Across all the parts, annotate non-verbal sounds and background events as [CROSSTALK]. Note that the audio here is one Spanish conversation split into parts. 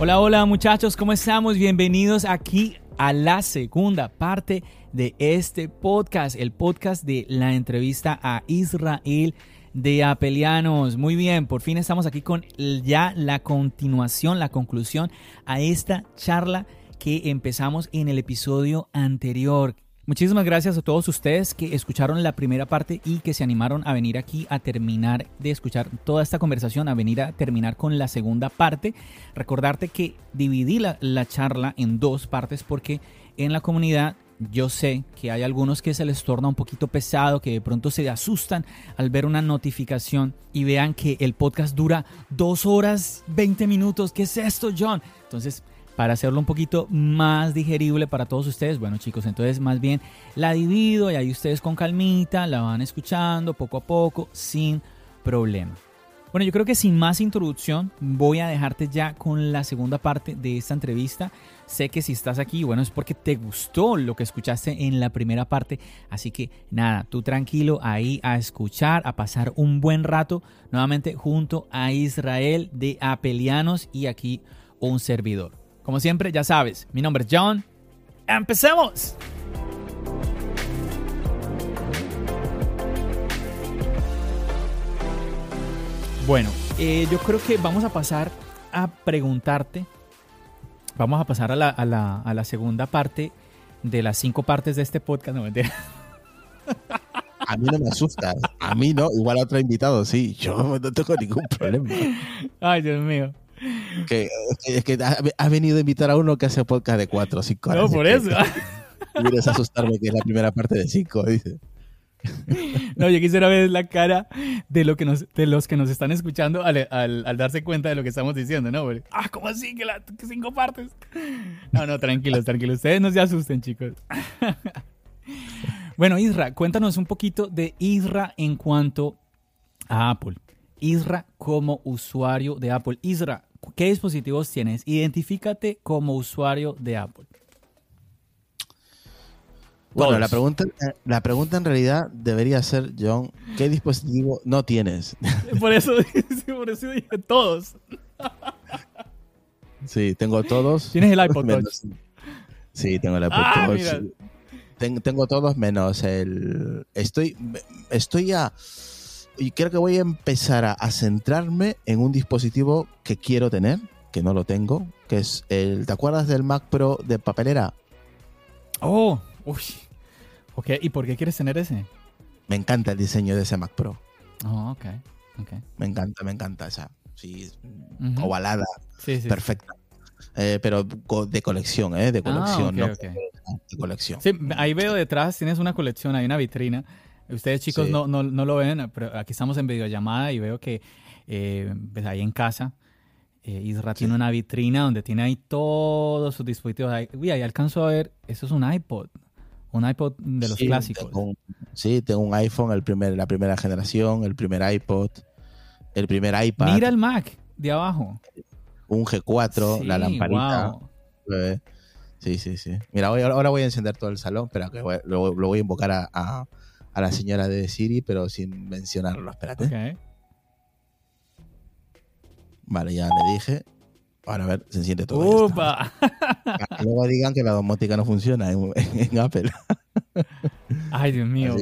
Hola, hola muchachos, ¿cómo estamos? Bienvenidos aquí a la segunda parte de este podcast, el podcast de la entrevista a Israel de Apelianos. Muy bien, por fin estamos aquí con ya la continuación, la conclusión a esta charla que empezamos en el episodio anterior. Muchísimas gracias a todos ustedes que escucharon la primera parte y que se animaron a venir aquí a terminar de escuchar toda esta conversación, a venir a terminar con la segunda parte. Recordarte que dividí la, la charla en dos partes porque en la comunidad yo sé que hay algunos que se les torna un poquito pesado, que de pronto se asustan al ver una notificación y vean que el podcast dura dos horas 20 minutos. ¿Qué es esto, John? Entonces, para hacerlo un poquito más digerible para todos ustedes. Bueno chicos, entonces más bien la divido y ahí ustedes con calmita la van escuchando poco a poco sin problema. Bueno, yo creo que sin más introducción voy a dejarte ya con la segunda parte de esta entrevista. Sé que si estás aquí, bueno, es porque te gustó lo que escuchaste en la primera parte. Así que nada, tú tranquilo ahí a escuchar, a pasar un buen rato nuevamente junto a Israel de Apelianos y aquí un servidor. Como siempre, ya sabes, mi nombre es John. ¡Empecemos! Bueno, eh, yo creo que vamos a pasar a preguntarte. Vamos a pasar a la, a la, a la segunda parte de las cinco partes de este podcast. No, mentira. A mí no me asusta. A mí no. Igual a otro invitado, sí. Yo no tengo ningún problema. Ay, Dios mío. Que, es que has venido a invitar a uno que hace podcast de cuatro o cinco horas. No, por eso. [LAUGHS] Quieres asustarme que es la primera parte de cinco, dice. No, yo quisiera ver la cara de, lo que nos, de los que nos están escuchando al, al, darse cuenta de lo que estamos diciendo, ¿no? ah, ¿cómo así? Que, la, que cinco partes. No, no, tranquilos, tranquilos. Ustedes no se asusten, chicos. Bueno, Isra, cuéntanos un poquito de Isra en cuanto a Apple. Isra como usuario de Apple. Isra, ¿qué dispositivos tienes? Identifícate como usuario de Apple. Bueno, la pregunta, la pregunta en realidad debería ser, John, ¿qué dispositivo no tienes? [LAUGHS] Por eso, por eso dije todos. Sí, tengo todos. ¿Tienes el iPod Touch? Sí, tengo el iPod ah, Touch. tengo todos menos el... Estoy, estoy a y creo que voy a empezar a, centrarme en un dispositivo que quiero tener, que no lo tengo, que es el. ¿Te acuerdas del Mac Pro de papelera? Oh, uy. Ok, ¿y por qué quieres tener ese? Me encanta el diseño de ese Mac Pro. Oh, ok. okay. Me encanta, me encanta esa. Sí, ovalada, perfecta. Eh, pero de colección, ¿eh? De ah, colección, ¿no? De colección. Sí, ahí veo detrás, tienes una colección, hay una vitrina Ustedes chicos no, no, no, lo ven, pero aquí estamos en videollamada y veo que eh, pues ahí en casa eh, Isra tiene una vitrina donde tiene ahí todos sus dispositivos. Ahí, uy, ahí alcanzo a ver, eso es un iPod, un iPod de los clásicos. sí, tengo un iPhone, el primer, la primera generación, el primer iPod, el primer iPad. Mira el Mac de abajo. Un G4, la lamparita. Sí, sí, sí. Mira, ahora voy a encender todo el salón, pero que lo, voy a invocar a a la señora de Siri, pero sin mencionarlo. Espérate. Vale, ya le dije. Ahora a ver, se enciende todo. ¡Upa! [LAUGHS] Luego digan que la domótica no funciona en, Apple. Ay, Dios mío.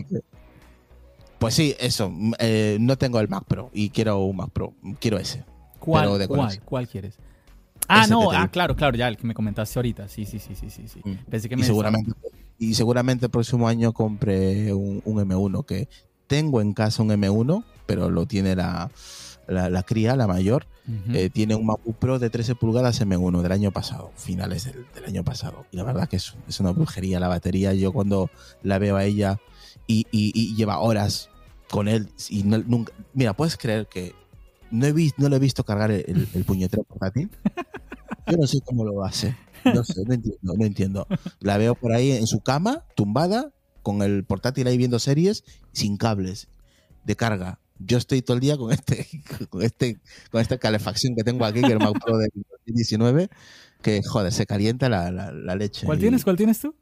pues sí, eso. Eh, no tengo el Mac Pro y quiero un Mac Pro. Quiero ese. ¿Cuál, ¿cuál, ¿cuál quieres? Ah, no, ah, claro, claro, ya el que me comentaste ahorita. Sí, sí, sí, sí, sí. Mm. Pensé que me y seguramente, y seguramente el próximo año compré un, M1 que tengo en casa un M1, pero lo tiene la, la, cría, la mayor. Eh, tiene un MacBook Pro de 13 pulgadas M1 del año pasado, finales del, año pasado. Y la verdad que es, es, una brujería la batería. Yo cuando la veo a ella y, y, lleva horas con él y nunca... Mira, puedes creer que no, he visto, no lo he visto cargar el, el puñetero portátil. [LAUGHS] Yo no sé cómo lo hace. No sé, no entiendo, no entiendo. La veo por ahí en su cama, tumbada, con el portátil ahí viendo series, sin cables de carga. Yo estoy todo el día con este, [LAUGHS] con este, con esta calefacción que tengo aquí, que es el Mac Pro del 2019, que joder, se calienta la, la, leche. ¿Cuál tienes? ¿Cuál tienes tú?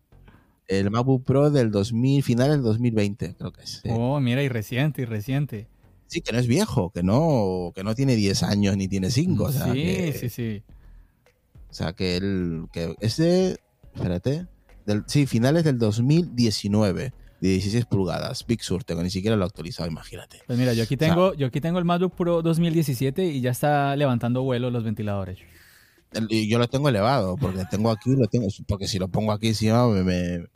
El MacBook Pro del 2000, final del 2020, creo que es. Oh, mira, y reciente, y reciente. Sí, que no es viejo, que no, que no tiene 10 años ni tiene 5. sí, sí, sí. O sea, que el que ese, espérate, del, sí, finales del 2019 de 16 pulgadas, Big Sur, tengo ni siquiera lo actualizado, imagínate. Pues mira, yo aquí tengo, yo aquí tengo el MacBook Pro 2017 y ya está levantando vuelo los ventiladores. Y yo lo tengo elevado, porque tengo aquí, lo tengo, porque si lo pongo aquí encima, me,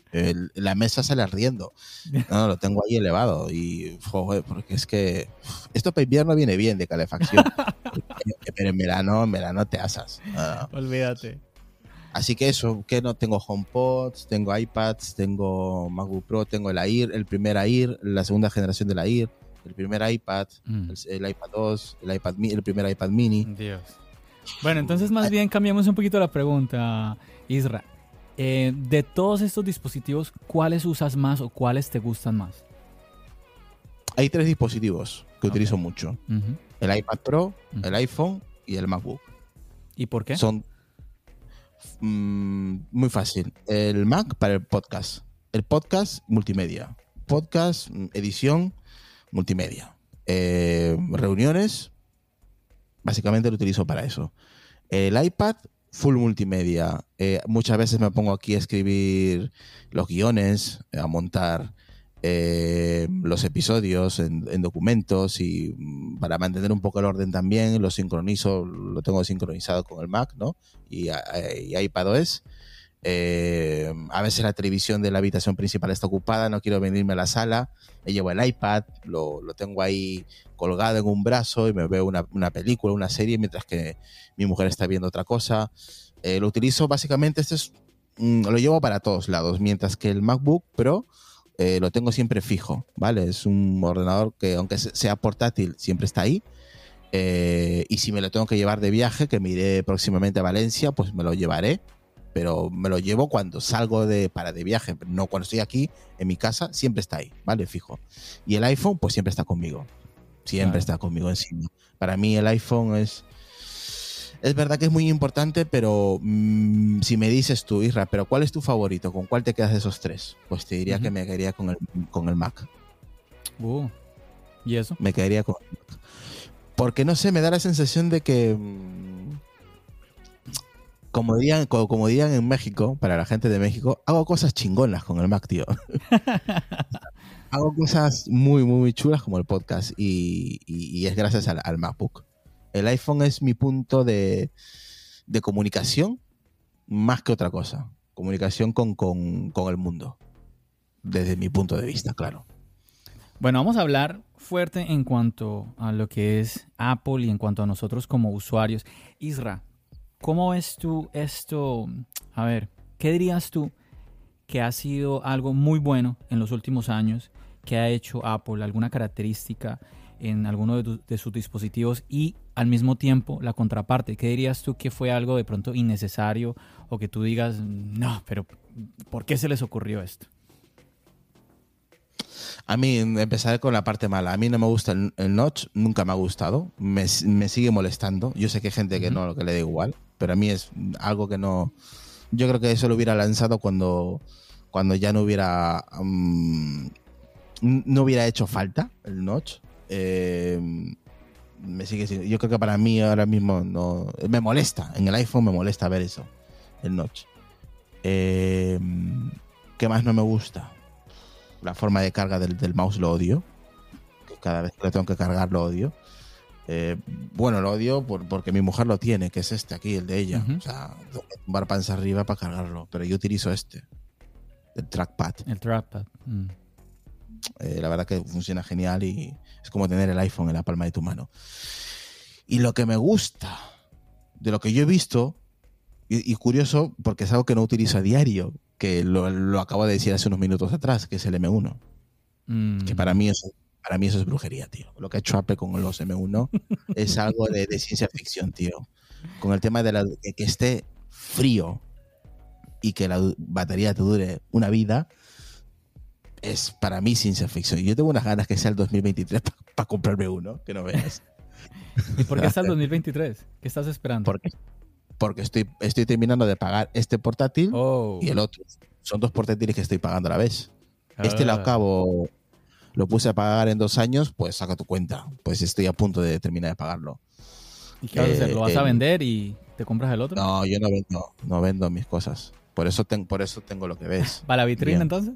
la mesa sale ardiendo. [LAUGHS] No, lo tengo ahí elevado. Y, joder, porque es que esto para invierno viene bien de calefacción. [LAUGHS] [LAUGHS] pero en verano, en verano te asas. Olvídate. Así que eso, que no tengo HomePods, tengo iPads, tengo MacBook Pro, tengo el Air, el primer Air, la segunda generación del Air, el primer iPad, mm. el, iPad 2, el iPad el primer iPad mini. Dios. Bueno, entonces más bien cambiamos un poquito la pregunta, Isra. Eh, de todos estos dispositivos, ¿cuáles usas más o cuáles te gustan más? Hay tres dispositivos que utilizo mucho. El iPad Pro, el iPhone y el MacBook. ¿Y por qué? Son mm, muy fácil. El Mac para el podcast. El podcast multimedia. Podcast, mm, edición, multimedia. Eh, reuniones, Básicamente lo utilizo para eso. El iPad, full multimedia. Eh, muchas veces me pongo aquí a escribir los guiones, a montar eh, los episodios en, documentos y mm, para mantener un poco el orden también lo sincronizo, lo tengo sincronizado con el Mac, ¿no? Y, y iPadOS. Eh, a veces la televisión de la habitación principal está ocupada, no quiero venirme a la sala, me llevo el iPad, lo, tengo ahí colgado en un brazo y me veo una, película, una serie, mientras que mi mujer está viendo otra cosa. Eh, lo utilizo básicamente, este es, mm, lo llevo para todos lados, mientras que el MacBook Pro eh, lo tengo siempre fijo, ¿vale? Es un ordenador que aunque sea portátil, siempre está ahí. y si me lo tengo que llevar de viaje, que me iré próximamente a Valencia, pues me lo llevaré pero me lo llevo cuando salgo de para de viaje, no cuando estoy aquí en mi casa, siempre está ahí, ¿vale? Fijo. Y el iPhone, pues siempre está conmigo. Siempre está conmigo encima. Para mí el iPhone es es verdad que es muy importante, pero mm, si me dices tú, Isra, pero ¿cuál es tu favorito? ¿Con cuál te quedas de esos tres? Pues te diría que me quedaría con el, con el Mac. Uh, ¿Y eso? Me quedaría con el Mac. Porque no sé, me da la sensación de que mm, como dirían, como, en México, para la gente de México, hago cosas chingonas con el Mac, tío. [LAUGHS] hago cosas muy, muy, chulas como el podcast y, es gracias al, MacBook. El iPhone es mi punto de, comunicación más que otra cosa. Comunicación con, con el mundo. Desde mi punto de vista, claro. Bueno, vamos a hablar fuerte en cuanto a lo que es Apple y en cuanto a nosotros como usuarios. Isra, ¿Cómo ves tú esto? A ver, ¿qué dirías tú que ha sido algo muy bueno en los últimos años que ha hecho Apple, alguna característica en alguno de, sus dispositivos y al mismo tiempo la contraparte? ¿Qué dirías tú que fue algo de pronto innecesario o que tú digas, no, pero ¿por qué se les ocurrió esto? A mí, empezaré con la parte mala. A mí no me gusta el, notch, nunca me ha gustado. Me, sigue molestando. Yo sé que hay gente que no, que le da igual pero a mí es algo que no... Yo creo que eso lo hubiera lanzado cuando, cuando ya no hubiera... Mm, no hubiera hecho falta el notch. Eh, me sigue Yo creo que para mí ahora mismo no... Me molesta. En el iPhone me molesta ver eso. El notch. Eh, ¿Qué más no me gusta? La forma de carga del, del mouse lo odio. Cada vez que lo tengo que cargar lo odio. Eh, bueno, lo odio porque mi mujer lo tiene, que es este aquí, el de ella. O sea, tumbar panza arriba para cargarlo. Pero yo utilizo este, el trackpad. El trackpad. Mm. Eh, la verdad que funciona genial y es como tener el iPhone en la palma de tu mano. Y lo que me gusta de lo que yo he visto, y, curioso porque es algo que no utilizo a diario, que lo, acabo de decir hace unos minutos atrás, que es el M1. Que para mí es para mí eso es brujería, tío. Lo que ha hecho Apple con los M1 [LAUGHS] es algo de, ciencia ficción, tío. Con el tema de, la, que esté frío y que la batería te dure una vida, es para mí ciencia ficción. Yo tengo unas ganas que sea el 2023 para comprarme uno, que no veas. ¿Y por qué está el 2023? ¿Qué estás esperando? Porque, porque estoy, estoy terminando de pagar este portátil oh. y el otro. Son dos portátiles que estoy pagando a la vez. Este lo ah. acabo, lo puse a pagar en dos años, pues saca tu cuenta. Pues estoy a punto de terminar de pagarlo. ¿Y qué vas a hacer? ¿Lo vas a vender y te compras el otro? No, yo no vendo, no vendo mis cosas. Por eso, por eso tengo lo que ves. ¿Va la vitrina entonces?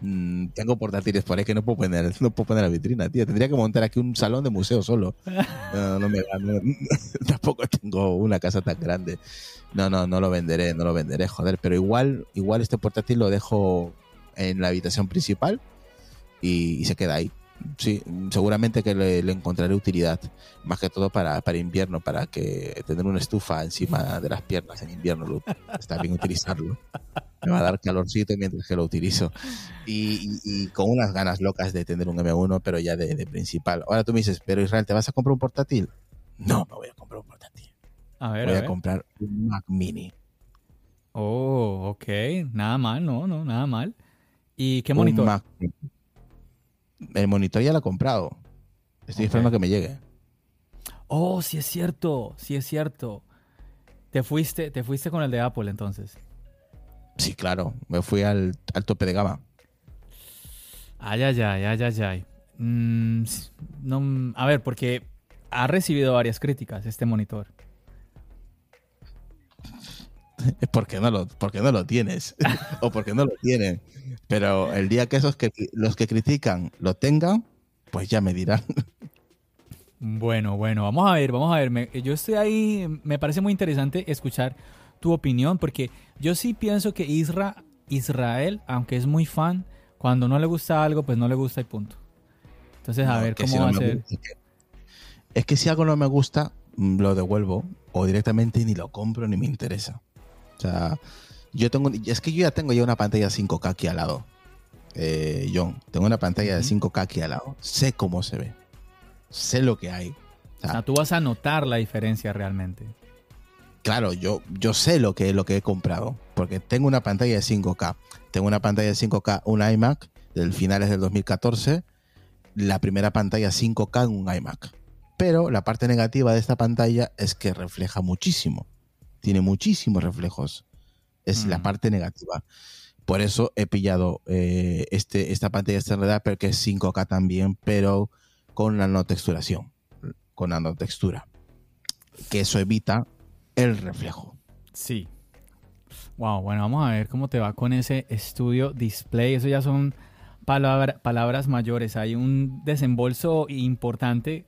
Mm, tengo portátiles por ahí que no puedo poner, [LAUGHS] no puedo poner la vitrina, tío. Tendría que montar aquí un salón de museo solo. [LAUGHS] No, me, [LAUGHS] tampoco tengo una casa tan grande. No, no, no lo venderé, no lo venderé, joder. Pero igual, igual este portátil lo dejo en la habitación principal y se queda ahí sí, seguramente que le, encontraré utilidad, más que todo para, para, invierno, para que tener una estufa encima de las piernas en invierno está bien utilizarlo. Me va a dar calorcito mientras que lo utilizo. Y, con unas ganas locas de tener un M1, pero ya de, principal. Ahora tú me dices, pero Israel, ¿te vas a comprar un portátil? No, me voy a comprar un portátil. A ver, voy a, comprar un Mac Mini. Oh, ok. Nada mal, no, no, nada mal. ¿Y qué monitor? Un Mac Mini el monitor ya lo he comprado. Estoy esperando que me llegue. Oh, sí es cierto, sí es cierto. Te fuiste, te fuiste con el de Apple entonces. Sí, claro. Me fui al, tope de gama. Ay, ay, ay, ay, ay, ay. Mm, no, a ver, porque ha recibido varias críticas este monitor. [LAUGHS] ¿Por qué no lo, porque no lo tienes? [LAUGHS] o porque no lo tienen. Pero el día que esos que los que critican lo tengan, pues ya me dirán. Bueno, bueno, vamos a ver, vamos a ver. yo estoy ahí, me parece muy interesante escuchar tu opinión, porque yo sí pienso que Isra, Israel, aunque es muy fan, cuando no le gusta algo, pues no le gusta y punto. Entonces, a ver cómo va a ser. es que si algo no me gusta, mm, lo devuelvo o directamente ni lo compro ni me interesa. O sea, yo tengo, es que yo ya tengo ya una pantalla 5K aquí al lado. Eh, John, tengo una pantalla de 5K aquí al lado. Sé cómo se ve. Sé lo que hay. O sea, tú vas a notar la diferencia realmente. Claro, yo, yo sé lo que, lo que he comprado. Porque tengo una pantalla de 5K. Tengo una pantalla de 5K, un iMac del finales del 2014. La primera pantalla 5K en un iMac. Pero la parte negativa de esta pantalla es que refleja muchísimo. Tiene muchísimos reflejos. Es la mm. parte negativa. Por eso he pillado eh, este, esta pantalla externa porque es 5K también, pero con nanotexturación, con nanotextura. Que eso evita el reflejo. Sí. Wow, bueno, vamos a ver cómo te va con ese estudio display. Eso ya son palabras mayores. Hay un desembolso importante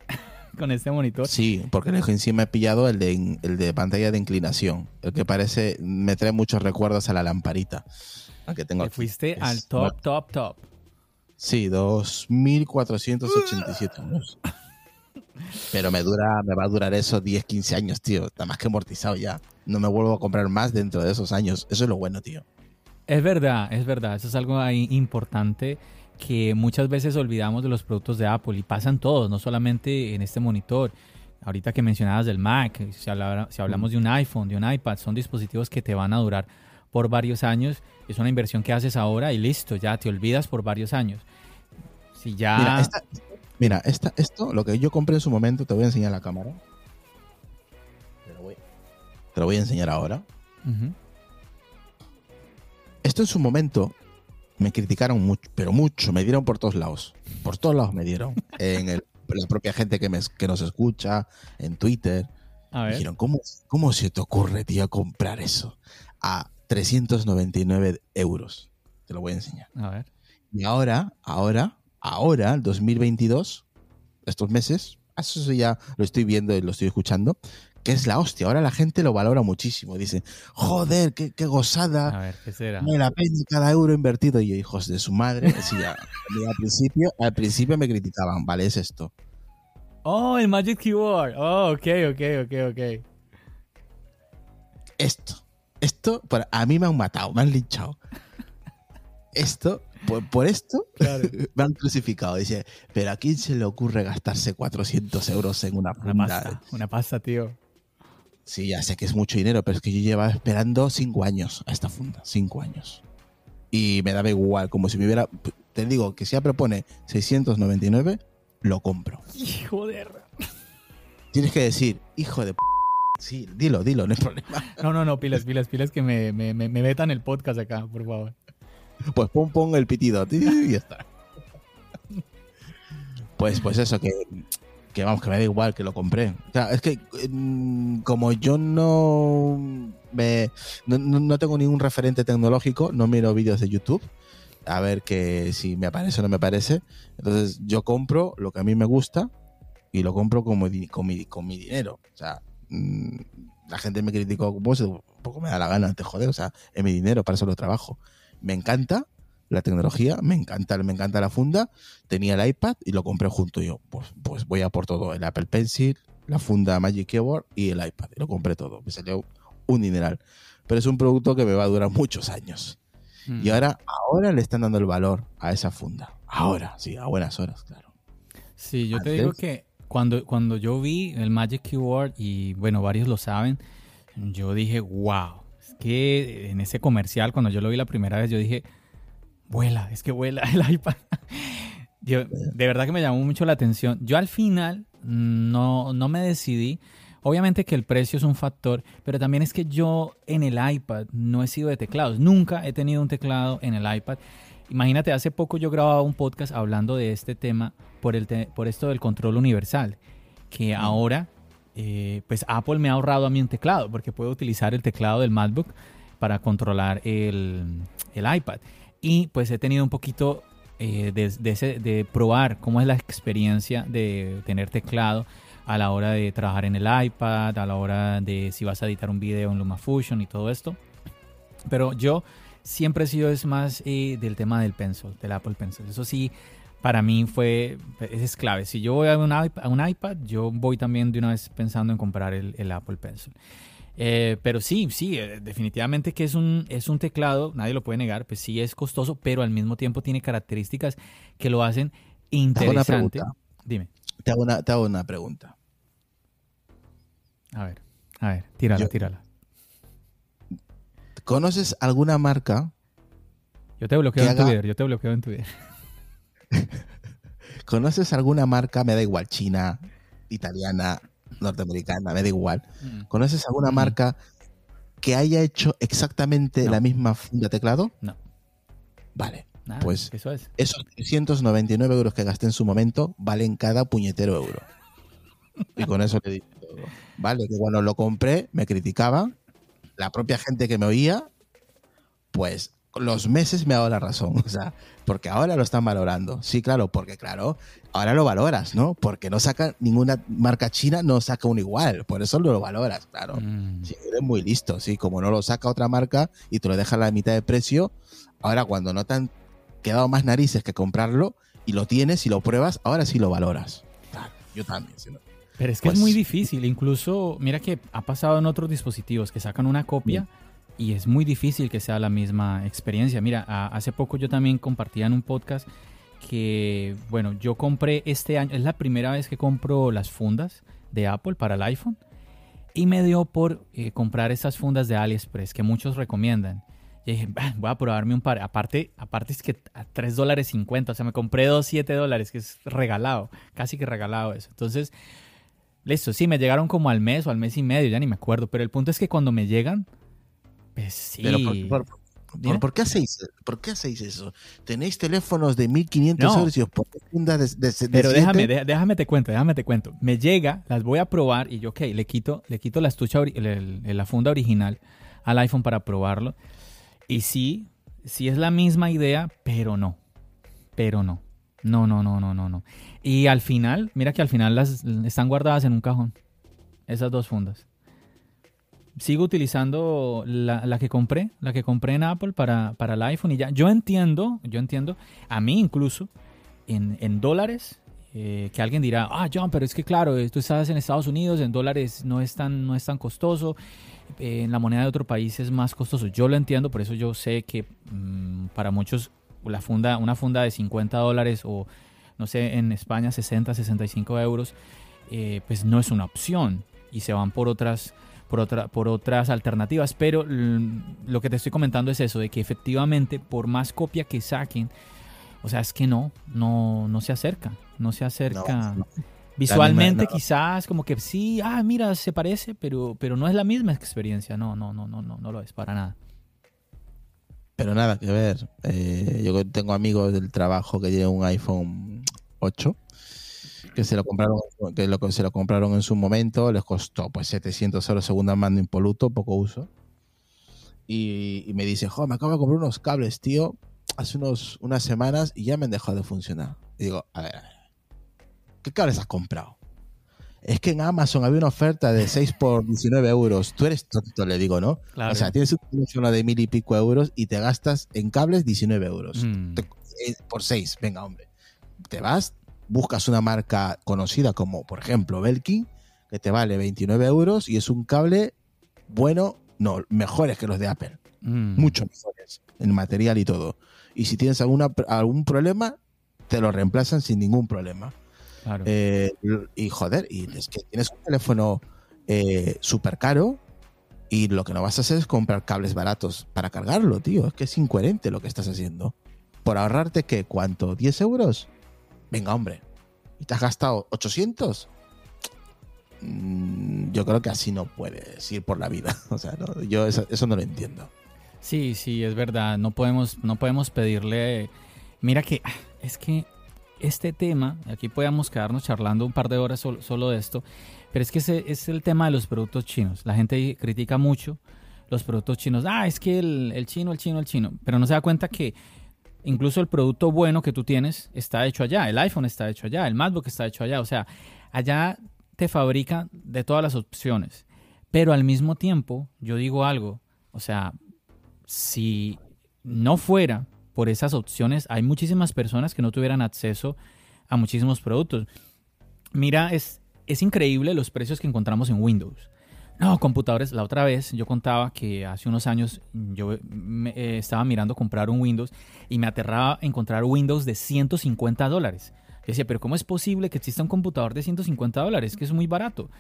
[LAUGHS] con este monitor. Sí, porque encima he pillado el de, el de pantalla de inclinación, el que parece, me trae muchos recuerdos a la lamparita. Que tengo fuiste al top, top, top. Sí, 2487 años. Pero me dura, me va a durar eso 10, 15 años, tío. Está más que amortizado ya. No me vuelvo a comprar más dentro de esos años. Eso es lo bueno, tío. Es verdad, es verdad. Eso es algo ahí importante que muchas veces olvidamos de los productos de Apple y pasan todos, no solamente en este monitor. Ahorita que mencionabas del Mac, si, hablamos de un iPhone, de un iPad, son dispositivos que te van a durar por varios años. Es una inversión que haces ahora y listo, ya te olvidas por varios años. Si ya... Mira, esto, lo que yo compré en su momento, te voy a enseñar la cámara. Te lo voy, a enseñar ahora. Esto en su momento me criticaron mucho, pero mucho, me dieron por todos lados. Por todos lados me dieron. [LAUGHS] en la propia gente que, me, que nos escucha, en Twitter. A ver. Dijeron, ¿cómo, ¿cómo se te ocurre, tío, comprar eso? A 399 euros. Te lo voy a enseñar. A ver. Y ahora, ahora, ahora, el 2022, estos meses, eso ya lo estoy viendo y lo estoy escuchando, que es la hostia. Ahora la gente lo valora muchísimo. Dice, joder, qué, gozada. A ver, ¿qué será? Me la pena cada euro invertido. Y yo, hijos de su madre. [LAUGHS] al, principio, al principio me criticaban, vale, es esto. Oh, el Magic Keyboard. Oh, ok, ok, ok, ok. Esto. Esto, a mí me han matado, me han linchado. Esto por, esto [LAUGHS] me han crucificado. Dice, pero ¿a quién se le ocurre gastarse 400 euros en una? Una pasta, una pasta, tío. Sí, ya sé que es mucho dinero, pero es que yo llevaba esperando cinco años a esta funda, cinco años. Y me daba igual, como si me hubiera... Te digo que si ya propone 699, lo compro. Hijo de... Tienes que decir, hijo de... P Sí, dilo, dilo, no hay problema. No, no, no, pilas, pilas, pilas que me, me, me, metan el podcast acá, por favor. Pues pon, pon el pitido, y ya está. Pues, pues eso, que, que vamos, que me da igual que lo compré. O sea, es que mm, como yo no, me, no, no, tengo ningún referente tecnológico, no miro vídeos de YouTube a ver que si me aparece o no me parece. Entonces yo compro lo que a mí me gusta y lo compro como con, mi, con mi dinero. O sea, Mm, la gente me criticó, pues un poco me da la gana, te joder, o sea, es mi dinero, para eso lo trabajo. Me encanta la tecnología, me encanta, me encanta la funda, tenía el iPad y lo compré junto yo. Pues, pues voy a por todo, el Apple Pencil, la funda Magic Keyboard y el iPad. Y lo compré todo, me salió un dineral. Pero es un producto que me va a durar muchos años. Y mm. ahora, ahora le están dando el valor a esa funda. Ahora, sí, a buenas horas, claro. Sí, yo te digo que cuando, cuando yo vi el Magic Keyboard, y bueno, varios lo saben, yo dije, wow, es que en ese comercial, cuando yo lo vi la primera vez, yo dije, vuela, es que vuela [LAUGHS] el iPad. de verdad que me llamó mucho la atención. Yo al final no, no me decidí. Obviamente que el precio es un factor, pero también es que yo en el iPad no he sido de teclados. Nunca he tenido un teclado en el iPad. Imagínate, hace poco yo grababa un podcast hablando de este tema por, el por esto del control universal, que ahora eh, pues Apple me ha ahorrado a mí un teclado, porque puedo utilizar el teclado del MacBook para controlar el, iPad. Y pues he tenido un poquito eh, de, de, probar cómo es la experiencia de tener teclado a la hora de trabajar en el iPad, a la hora de si vas a editar un video en LumaFusion y todo esto. Pero yo siempre he sido es más eh, del tema del pencil, del Apple Pencil. Eso sí, para mí fue, es clave. Si yo voy a un, iPad, a un iPad yo voy también de una vez pensando en comprar el, Apple Pencil. Eh, pero sí, sí, eh, definitivamente que es un, es un teclado, nadie lo puede negar, pues sí es costoso, pero al mismo tiempo tiene características que lo hacen interesante. Te Dime. Te hago, una, te hago una pregunta. A ver, a ver, tírala, tírala. ¿Conoces alguna marca? Yo te bloqueo en Twitter, yo te bloqueo en Twitter. [LAUGHS] ¿Conoces alguna marca? Me da igual, China, italiana, norteamericana, me da igual. Mm. ¿Conoces alguna mm. marca que haya hecho exactamente la misma funda teclado? No. Vale. pues eso es. esos 399 euros que gasté en su momento valen cada puñetero euro. Y con eso le digo todo. Vale, que cuando lo compré me criticaban la propia gente que me oía, pues los meses me ha dado la razón. O sea, porque ahora lo están valorando. Sí, claro, porque claro, ahora lo valoras, ¿no? Porque no saca ninguna marca china, no saca un igual. Por eso lo valoras, claro. Mm. eres muy listo, sí. Como no lo saca otra marca y te lo deja a la mitad de precio, ahora cuando no te han quedado más narices que comprarlo y lo tienes y lo pruebas, ahora sí lo valoras. Claro, yo también. ¿sí? Pero es que es muy pues difícil. Incluso, mira que ha pasado en otros dispositivos que sacan una copia y es muy difícil que sea la misma experiencia. Mira, hace poco yo también compartía en un podcast que, bueno, yo compré este año, es la primera vez que compro las fundas de Apple para el iPhone y me dio por eh, comprar esas fundas de AliExpress que muchos recomiendan. Y dije, voy a probarme un par. Aparte, aparte es que a 3 dólares 50, o sea, me compré 2, 7 dólares, que es regalado, casi que regalado eso. Entonces, Listo, sí, me llegaron como al mes o al mes y medio, ya ni me acuerdo. Pero el punto es que cuando me llegan, pues sí. por, qué hacéis, ¿Por qué hacéis eso? ¿Tenéis teléfonos de 1500 euros y os funda de, de, Pero déjame, déjame te cuento, déjame te cuento. Me llega, las voy a probar y yo, ok, le quito, le quito la estucha, la funda original al iPhone para probarlo. Y sí, sí es la misma idea, pero no. Pero no. No, no, no, no, no, no. Y al final, mira que al final las están guardadas en un cajón. Esas dos fundas. Sigo utilizando la, que compré, la que compré en Apple para, para, el iPhone y ya. Yo entiendo, yo entiendo, a mí incluso, en, dólares, eh, que alguien dirá, ah, John, pero es que claro, tú estás en Estados Unidos, en dólares no es tan, no es tan costoso, eh, en la moneda de otro país es más costoso. Yo lo entiendo, por eso yo sé que mm, para muchos la funda, una funda de 50 dólares o no sé, en España 60, 65 euros, eh, pues no es una opción y se van por otras, por, otra, por otras alternativas. Pero lo que te estoy comentando es eso, de que efectivamente por más copia que saquen, o sea, es que no, no, no se acerca, no se acerca. Visualmente quizás como que sí, ah, mira, se parece, pero, pero no es la misma experiencia. No, no, no, no, no, no lo es para nada. Pero nada que ver. Eh, yo tengo amigos del trabajo que tienen un iPhone 8 que se lo compraron que lo, se lo compraron en su momento, les costó pues 700 euros segunda mano impoluto, poco uso. Y, me dice, jo, me acabo de comprar unos cables, tío, hace unos, unas semanas y ya me han dejado de funcionar. Y digo, a ver, a ver, ¿qué cables has comprado? Es que en Amazon había una oferta de 6 por 19 euros. Tú eres tonto, le digo, ¿no? O sea, tienes un teléfono de mil y pico euros y te gastas en cables 19 euros. Mm. Eh, por 6, venga, hombre. Te vas, buscas una marca conocida como, por ejemplo, Belkin, que te vale 29 euros y es un cable bueno, no, mejores que los de Apple. Mm. Mucho mejores en material y todo. Y si tienes alguna, algún problema, te lo reemplazan sin ningún problema. Eh, y joder, y es que tienes un teléfono eh, súper caro y lo que no vas a hacer es comprar cables baratos para cargarlo, tío. Es que es incoherente lo que estás haciendo. Por ahorrarte, ¿qué? ¿Cuánto? ¿10 euros? Venga, hombre. ¿Y te has gastado 800? Mm, yo creo que así no puedes ir por la vida. [LAUGHS] O sea, yo eso, eso, no lo entiendo. Sí, sí, es verdad. No podemos, no podemos pedirle. Mira que ah, es que este tema, aquí podemos quedarnos charlando un par de horas solo, de esto, pero es que es el tema de los productos chinos. La gente critica mucho los productos chinos. Ah, es que el chino, el chino, el chino. Pero no se da cuenta que incluso el producto bueno que tú tienes está hecho allá. El iPhone está hecho allá, el MacBook está hecho allá. O sea, allá te fabrican de todas las opciones. Pero al mismo tiempo, yo digo algo. O sea, si no fuera por esas opciones, hay muchísimas personas que no tuvieran acceso a muchísimos productos. Mira, es, es increíble los precios que encontramos en Windows. No, computadores, la otra vez yo contaba que hace unos años yo eh, estaba mirando comprar un Windows y me aterraba encontrar Windows de 150 dólares. decía, pero ¿cómo es posible que exista un computador de 150 dólares? Que es muy barato.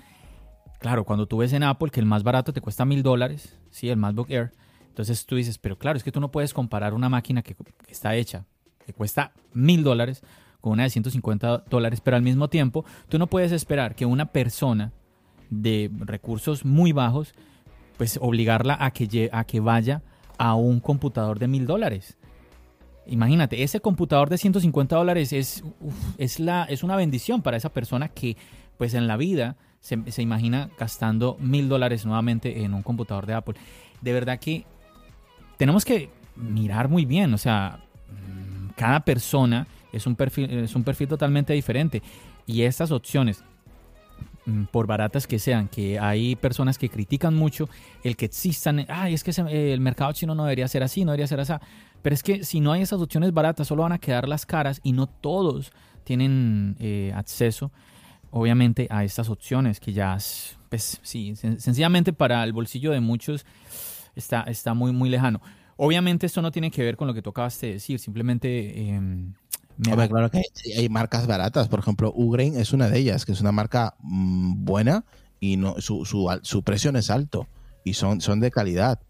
Claro, cuando tú ves en Apple que el más barato te cuesta mil dólares, sí, el MacBook Air, entonces tú dices, pero claro, es que tú no puedes comparar una máquina que, está hecha, que cuesta mil dólares, con una de 150 dólares, pero al mismo tiempo tú no puedes esperar que una persona de recursos muy bajos, pues obligarla a que, a que vaya a un computador de mil dólares. Imagínate, ese computador de 150 dólares es, es, es una bendición para esa persona que pues en la vida se, se imagina gastando mil dólares nuevamente en un computador de Apple. De verdad que tenemos que mirar muy bien, o sea, cada persona es un perfil, es un perfil totalmente diferente y estas opciones por baratas que sean, que hay personas que critican mucho el que existan, ay, es que el mercado chino no debería ser así, no debería ser así. Pero es que si no hay esas opciones baratas, solo van a quedar las caras y no todos tienen eh, acceso, obviamente, a estas opciones que ya, pues sí, sencillamente para el bolsillo de muchos está, está muy, muy lejano. Obviamente esto no tiene que ver con lo que tú acabaste de decir, simplemente... Eh, claro que hay, marcas baratas, por ejemplo, Ugrain es una de ellas, que es una marca mm, buena y no, su, su, su, precio no es alto y son, son de calidad.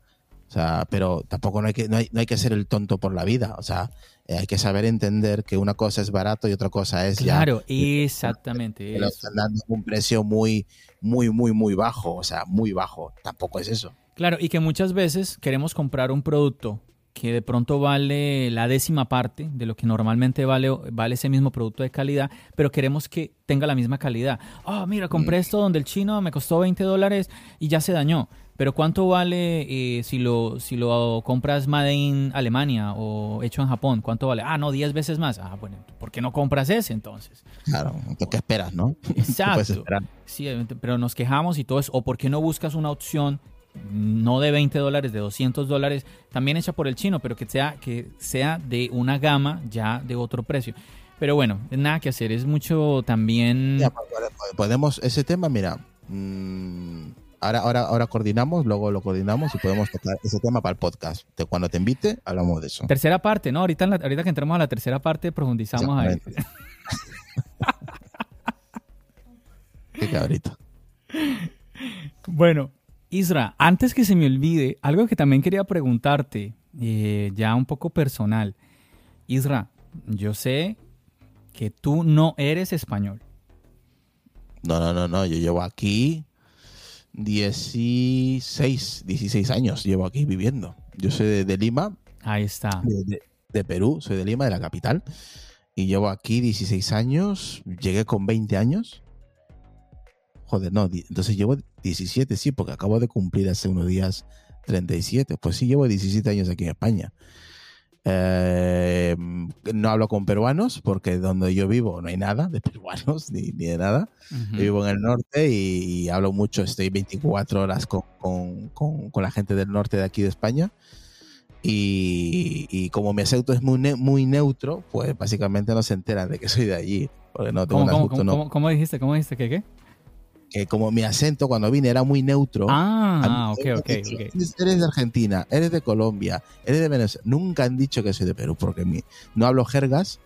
O sea, pero tampoco no hay, que, no hay, no, hay, que ser el tonto por la vida. O sea, eh, hay que saber entender que una cosa es barato y otra cosa es claro, exactamente. Pero están dando un precio muy, muy, muy, muy bajo. O sea, muy bajo. Tampoco es eso. Claro, y que muchas veces queremos comprar un producto que de pronto vale la décima parte de lo que normalmente vale, vale ese mismo producto de calidad, pero queremos que tenga la misma calidad. Ah, mira, compré esto donde el chino me costó 20 dólares y ya se dañó. Pero ¿cuánto vale eh, si, lo, si lo compras Made in Alemania o hecho en Japón? ¿Cuánto vale? Ah, no, 10 veces más. Ah, bueno, ¿por qué no compras ese entonces? Claro, ¿qué esperas, no? [LAUGHS] Exacto. sí, pero nos quejamos y todo eso. ¿O por qué no buscas una opción no de 20 dólares, de 200 dólares, también hecha por el chino, pero que sea, que sea de una gama ya de otro precio. Pero bueno, nada que hacer, es mucho también... podemos, ese tema, mira, mm, ahora, ahora, ahora coordinamos, luego lo coordinamos y podemos tocar ese tema para el podcast. cuando te invite, hablamos de eso. Tercera parte, ¿no? Ahorita, ahorita que entremos a la tercera parte, profundizamos ahí. [LAUGHS] Qué cabrito. Bueno, Isra, antes que se me olvide, algo que también quería preguntarte, eh, ya un poco personal. Isra, yo sé que tú no eres español. No, no, no, no. Yo llevo aquí 16, 16 años. Llevo aquí viviendo. Yo soy de, Lima. Ahí está. De, Perú. Soy de Lima, de la capital. Y llevo aquí 16 años. Llegué con 20 años. Joder, no. Entonces llevo 17, sí, porque acabo de cumplir hace unos días 37. Pues sí, llevo 17 años aquí en España. Eh, no hablo con peruanos porque donde yo vivo no hay nada de [LAUGHS] peruanos ni, de nada. vivo en el norte y, hablo mucho, estoy 24 horas con, con, la gente del norte de aquí de España. Y, como mi acento es muy, muy neutro, pues básicamente no se enteran de que soy de allí. Porque no tengo ¿Cómo, cómo, ¿Cómo, dijiste? ¿Cómo dijiste? ¿Qué qué? Que como mi acento cuando vine era muy neutro. Ah, ok, ok, Eres de Argentina, eres de Colombia, eres de Venezuela. Nunca han dicho que soy de Perú porque mi, no hablo jergas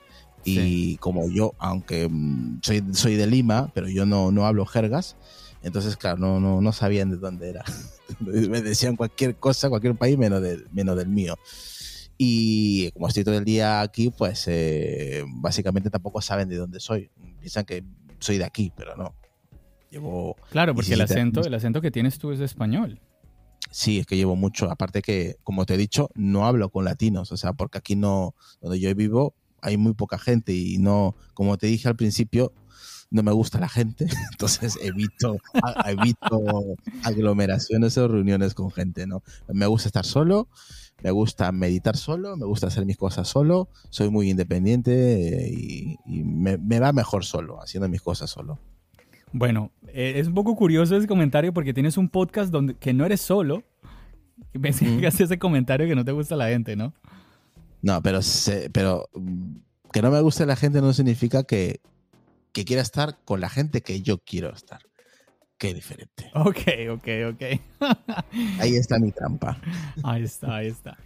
y como yo, aunque mm, soy, soy de Lima, pero yo no, no hablo jergas, entonces, claro, no, no, no sabían de dónde era. [LAUGHS] Me decían cualquier cosa, cualquier país menos, del menos del mío. Y como estoy todo el día aquí, pues eh, básicamente tampoco saben de dónde soy. Piensan que soy de aquí, pero no claro, porque el acento, el acento que tienes tú es de español. Sí, es que llevo mucho. Aparte que, como te he dicho, no hablo con latinos. O sea, porque aquí no, donde yo vivo, hay muy poca gente y no, como te dije al principio, no me gusta la gente. [LAUGHS] Entonces evito, evito aglomeraciones o reuniones con gente, ¿no? Me gusta estar solo, me gusta meditar solo, me gusta hacer mis cosas solo, soy muy independiente y, me, me va mejor solo, haciendo mis cosas solo. Bueno, eh, es un poco curioso ese comentario porque tienes un podcast donde que no eres solo. Pensé que haces ese comentario que no te gusta la gente, ¿no? No, pero, pero mm, que no me guste la gente no significa que, que quiera estar con la gente que yo quiero estar. Qué diferente. [LAUGHS] Ok, ok, ok. [LAUGHS] ahí está mi trampa. Ahí está, ahí está.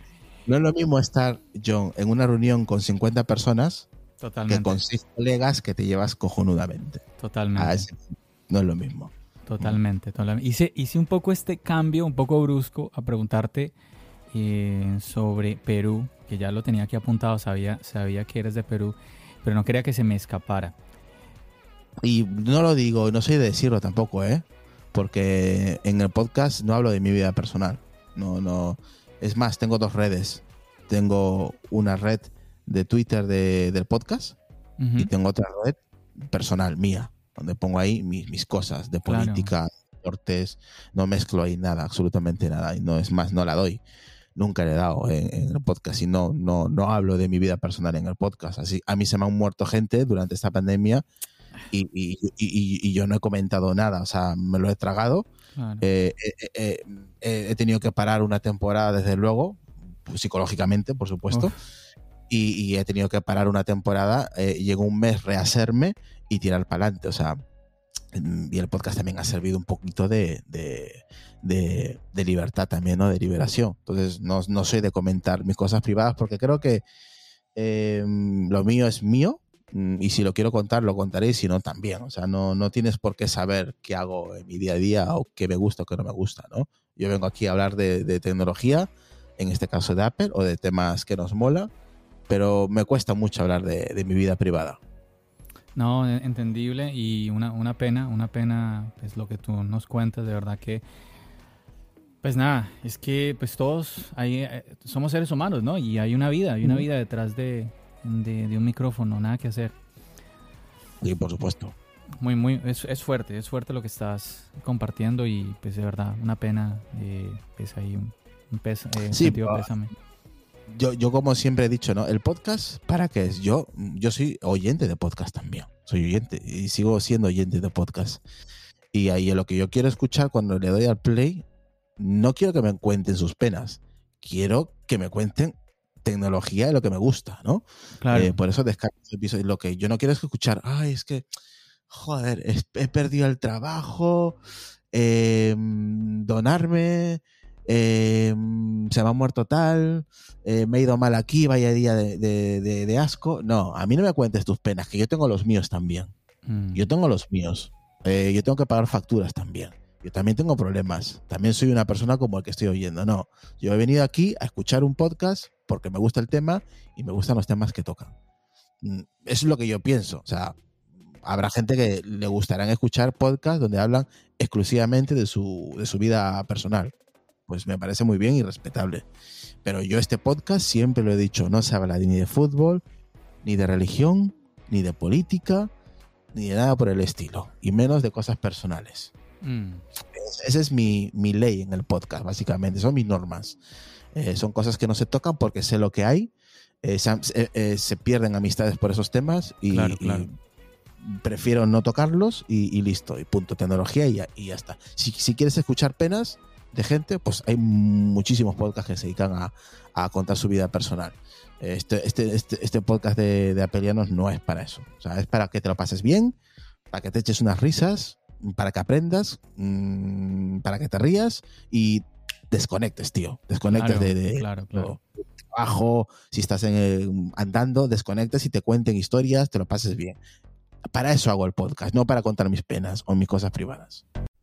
No es lo mismo estar, John, en una reunión con 50 personas que con seis colegas que te llevas cojonudamente. Totalmente. No es lo mismo. Totalmente, totalmente. Hice, hice un poco este cambio, un poco brusco, a preguntarte eh, sobre Perú, que ya lo tenía aquí apuntado, sabía, sabía que eres de Perú, pero no quería que se me escapara. Y no lo digo, no soy de decirlo tampoco, ¿eh? Porque en el podcast no hablo de mi vida personal. No, no. Es más, tengo dos redes. Tengo una red de Twitter del podcast y tengo otra red personal mía, donde pongo ahí mis, mis cosas de política, deportes, no mezclo ahí nada, absolutamente nada, y no es más, no la doy. Nunca le he dado en, el podcast y no, no, no hablo de mi vida personal en el podcast. Así, a mí se me han muerto gente durante esta pandemia y, y, y, yo no he comentado nada, o sea, me lo he tragado. Eh, eh, eh, he tenido que parar una temporada, desde luego, psicológicamente, por supuesto y, he tenido que parar una temporada, eh, llegó un mes rehacerme y tirar para adelante. O sea, y el podcast también ha servido un poquito de, de, libertad también, ¿no? De liberación. Entonces, no, no, soy de comentar mis cosas privadas porque creo que em, lo mío es mío mm, y si lo quiero contar, lo contaré y si no, también. O sea, no, no tienes por qué saber qué hago en mi día a día o qué me gusta o qué no me gusta, ¿no? Yo vengo aquí a hablar de, de tecnología, en este caso de Apple, o de temas que nos mola pero me cuesta mucho hablar de, mi vida privada. No, e, entendible y una, una pena, una pena, pues lo que tú nos cuentas, de verdad que, pues nada, es que pues todos hay, eh, somos seres humanos, ¿no? Y hay una vida, hay una vida detrás de, de, un micrófono, nada que hacer. Sí, por supuesto. Muy, muy, es, es, fuerte, es fuerte lo que estás compartiendo y pues de verdad, una pena, eh, pues ahí un, un eh, sí, pésame yo, yo como siempre he dicho, ¿no? El podcast, ¿para qué es? Yo, yo soy oyente de podcast también. Soy oyente y sigo siendo oyente de podcast. Y ahí lo que yo quiero escuchar cuando le doy al play, no quiero que me cuenten sus penas. Quiero que me cuenten tecnología y lo que me gusta, ¿no? Claro. Eh, por eso descargo episodio. Lo que yo no quiero es escuchar, ay, es que, joder, he perdido el trabajo, em, donarme, em, se me ha muerto tal, eh, me he ido mal aquí, vaya día de, asco. No, a mí no me cuentes tus penas, que yo tengo los míos también. Mm. Yo tengo los míos. Eh, yo tengo que pagar facturas también. Yo también tengo problemas. También soy una persona como el que estoy oyendo. No, yo he venido aquí a escuchar un podcast porque me gusta el tema y me gustan los temas que tocan. Mm, eso es lo que yo pienso. O sea, habrá gente que le gustarán escuchar podcasts donde hablan exclusivamente de su, de su vida personal. Pues me parece muy bien y respetable. Pero yo este podcast siempre lo he dicho, no se habla ni de fútbol, ni de religión, ni de política, ni de nada por el estilo, y menos de cosas personales. Mm. Esa es mi, ley en el podcast, básicamente, son mis normas. Eh, son cosas que no se tocan porque sé lo que hay, eh, eh, se, pierden amistades por esos temas y, prefiero no tocarlos y, listo, y punto, tecnología y ya, y ya está. Si, si, quieres escuchar penas de gente, pues hay muchísimos podcasts que se dedican a, a contar su vida personal. Este, este, este, este, podcast de, de Apelianos no es para eso. O sea, es para que te lo pases bien, para que te eches unas risas, para que aprendas, mm, para que te rías y desconectes, tío. Desconectes de, trabajo, si estás en andando, desconectes y te cuenten historias, te lo pases bien. Para eso hago el podcast, no para contar mis penas o mis cosas privadas.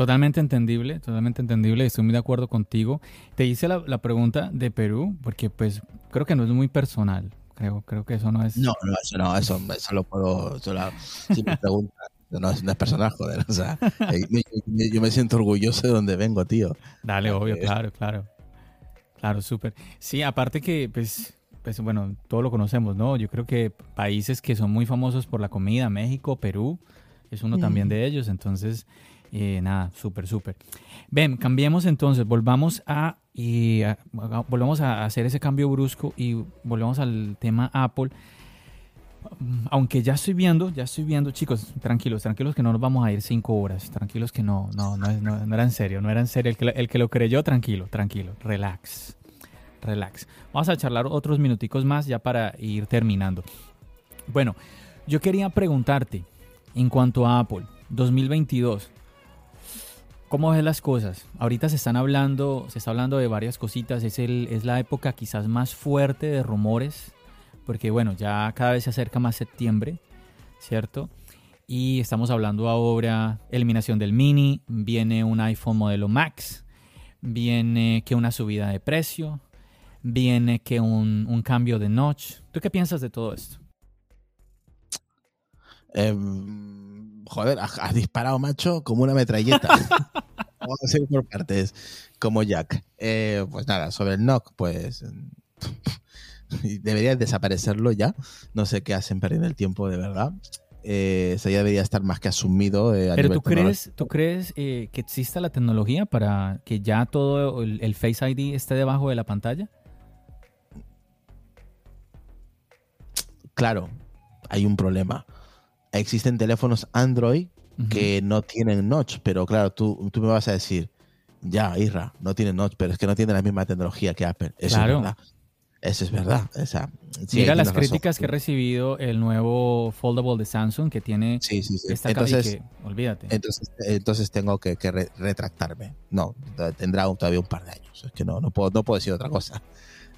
Totalmente entendible, totalmente entendible. Estoy muy de acuerdo contigo. Te hice la, la, pregunta de Perú porque pues creo que no es muy personal. Creo, creo que eso no es... No, no, eso no, eso, eso lo puedo... Eso la, si me preguntas, no, no, es personal, joder. O sea, eh, yo me siento orgulloso de donde vengo, tío. Dale, obvio, claro, claro. Claro, súper. Sí, aparte que, pues, pues, bueno, todo lo conocemos, ¿no? Yo creo que países que son muy famosos por la comida, México, Perú, es uno también de ellos. Entonces, eh, nada, súper, súper. Ven, cambiemos entonces, volvamos a, y volvamos a hacer ese cambio brusco y volvemos al tema Apple. Aunque ya estoy viendo, ya estoy viendo, chicos, tranquilos, tranquilos que no nos vamos a ir cinco horas, tranquilos que no, no, no, no, era en serio, no era en serio. El que, el que lo creyó, tranquilo, tranquilo, relax, relax. Vamos a charlar otros minuticos más ya para ir terminando. Bueno, yo quería preguntarte en cuanto a Apple 2022. ¿Cómo ves las cosas? Ahorita se están hablando, se está hablando de varias cositas. Es, el, es la época quizás más fuerte de rumores, porque bueno, ya cada vez se acerca más septiembre, ¿cierto? Y estamos hablando ahora eliminación del mini, viene un iPhone modelo Max, viene que una subida de precio, viene que un, un cambio de notch. ¿Tú qué piensas de todo esto? Eh joder, has disparado, macho, como una metralleta. [LAUGHS] Vamos a hacer por partes, como Jack. Eh, pues nada, sobre el knock, pues debería desaparecerlo ya. No sé qué hacen perdiendo el tiempo de verdad. Eh, eso ya debería estar más que asumido. Eh, Pero tú crees, ¿tú crees que exista la tecnología para que ya todo el Face ID esté debajo de la pantalla? Claro, hay un problema existen teléfonos Android que no tienen notch, pero claro, tú, tú me vas a decir, ya, Irra, no tiene notch, pero es que no tiene la misma tecnología que Apple. Eso es verdad. Eso es verdad. Mira las críticas que ha recibido el nuevo foldable de Samsung que tiene sí, sí, esta entonces, olvídate. Entonces, entonces tengo que, retractarme. No, tendrá todavía un par de años. Es que no, no, puedo, no puedo decir otra cosa.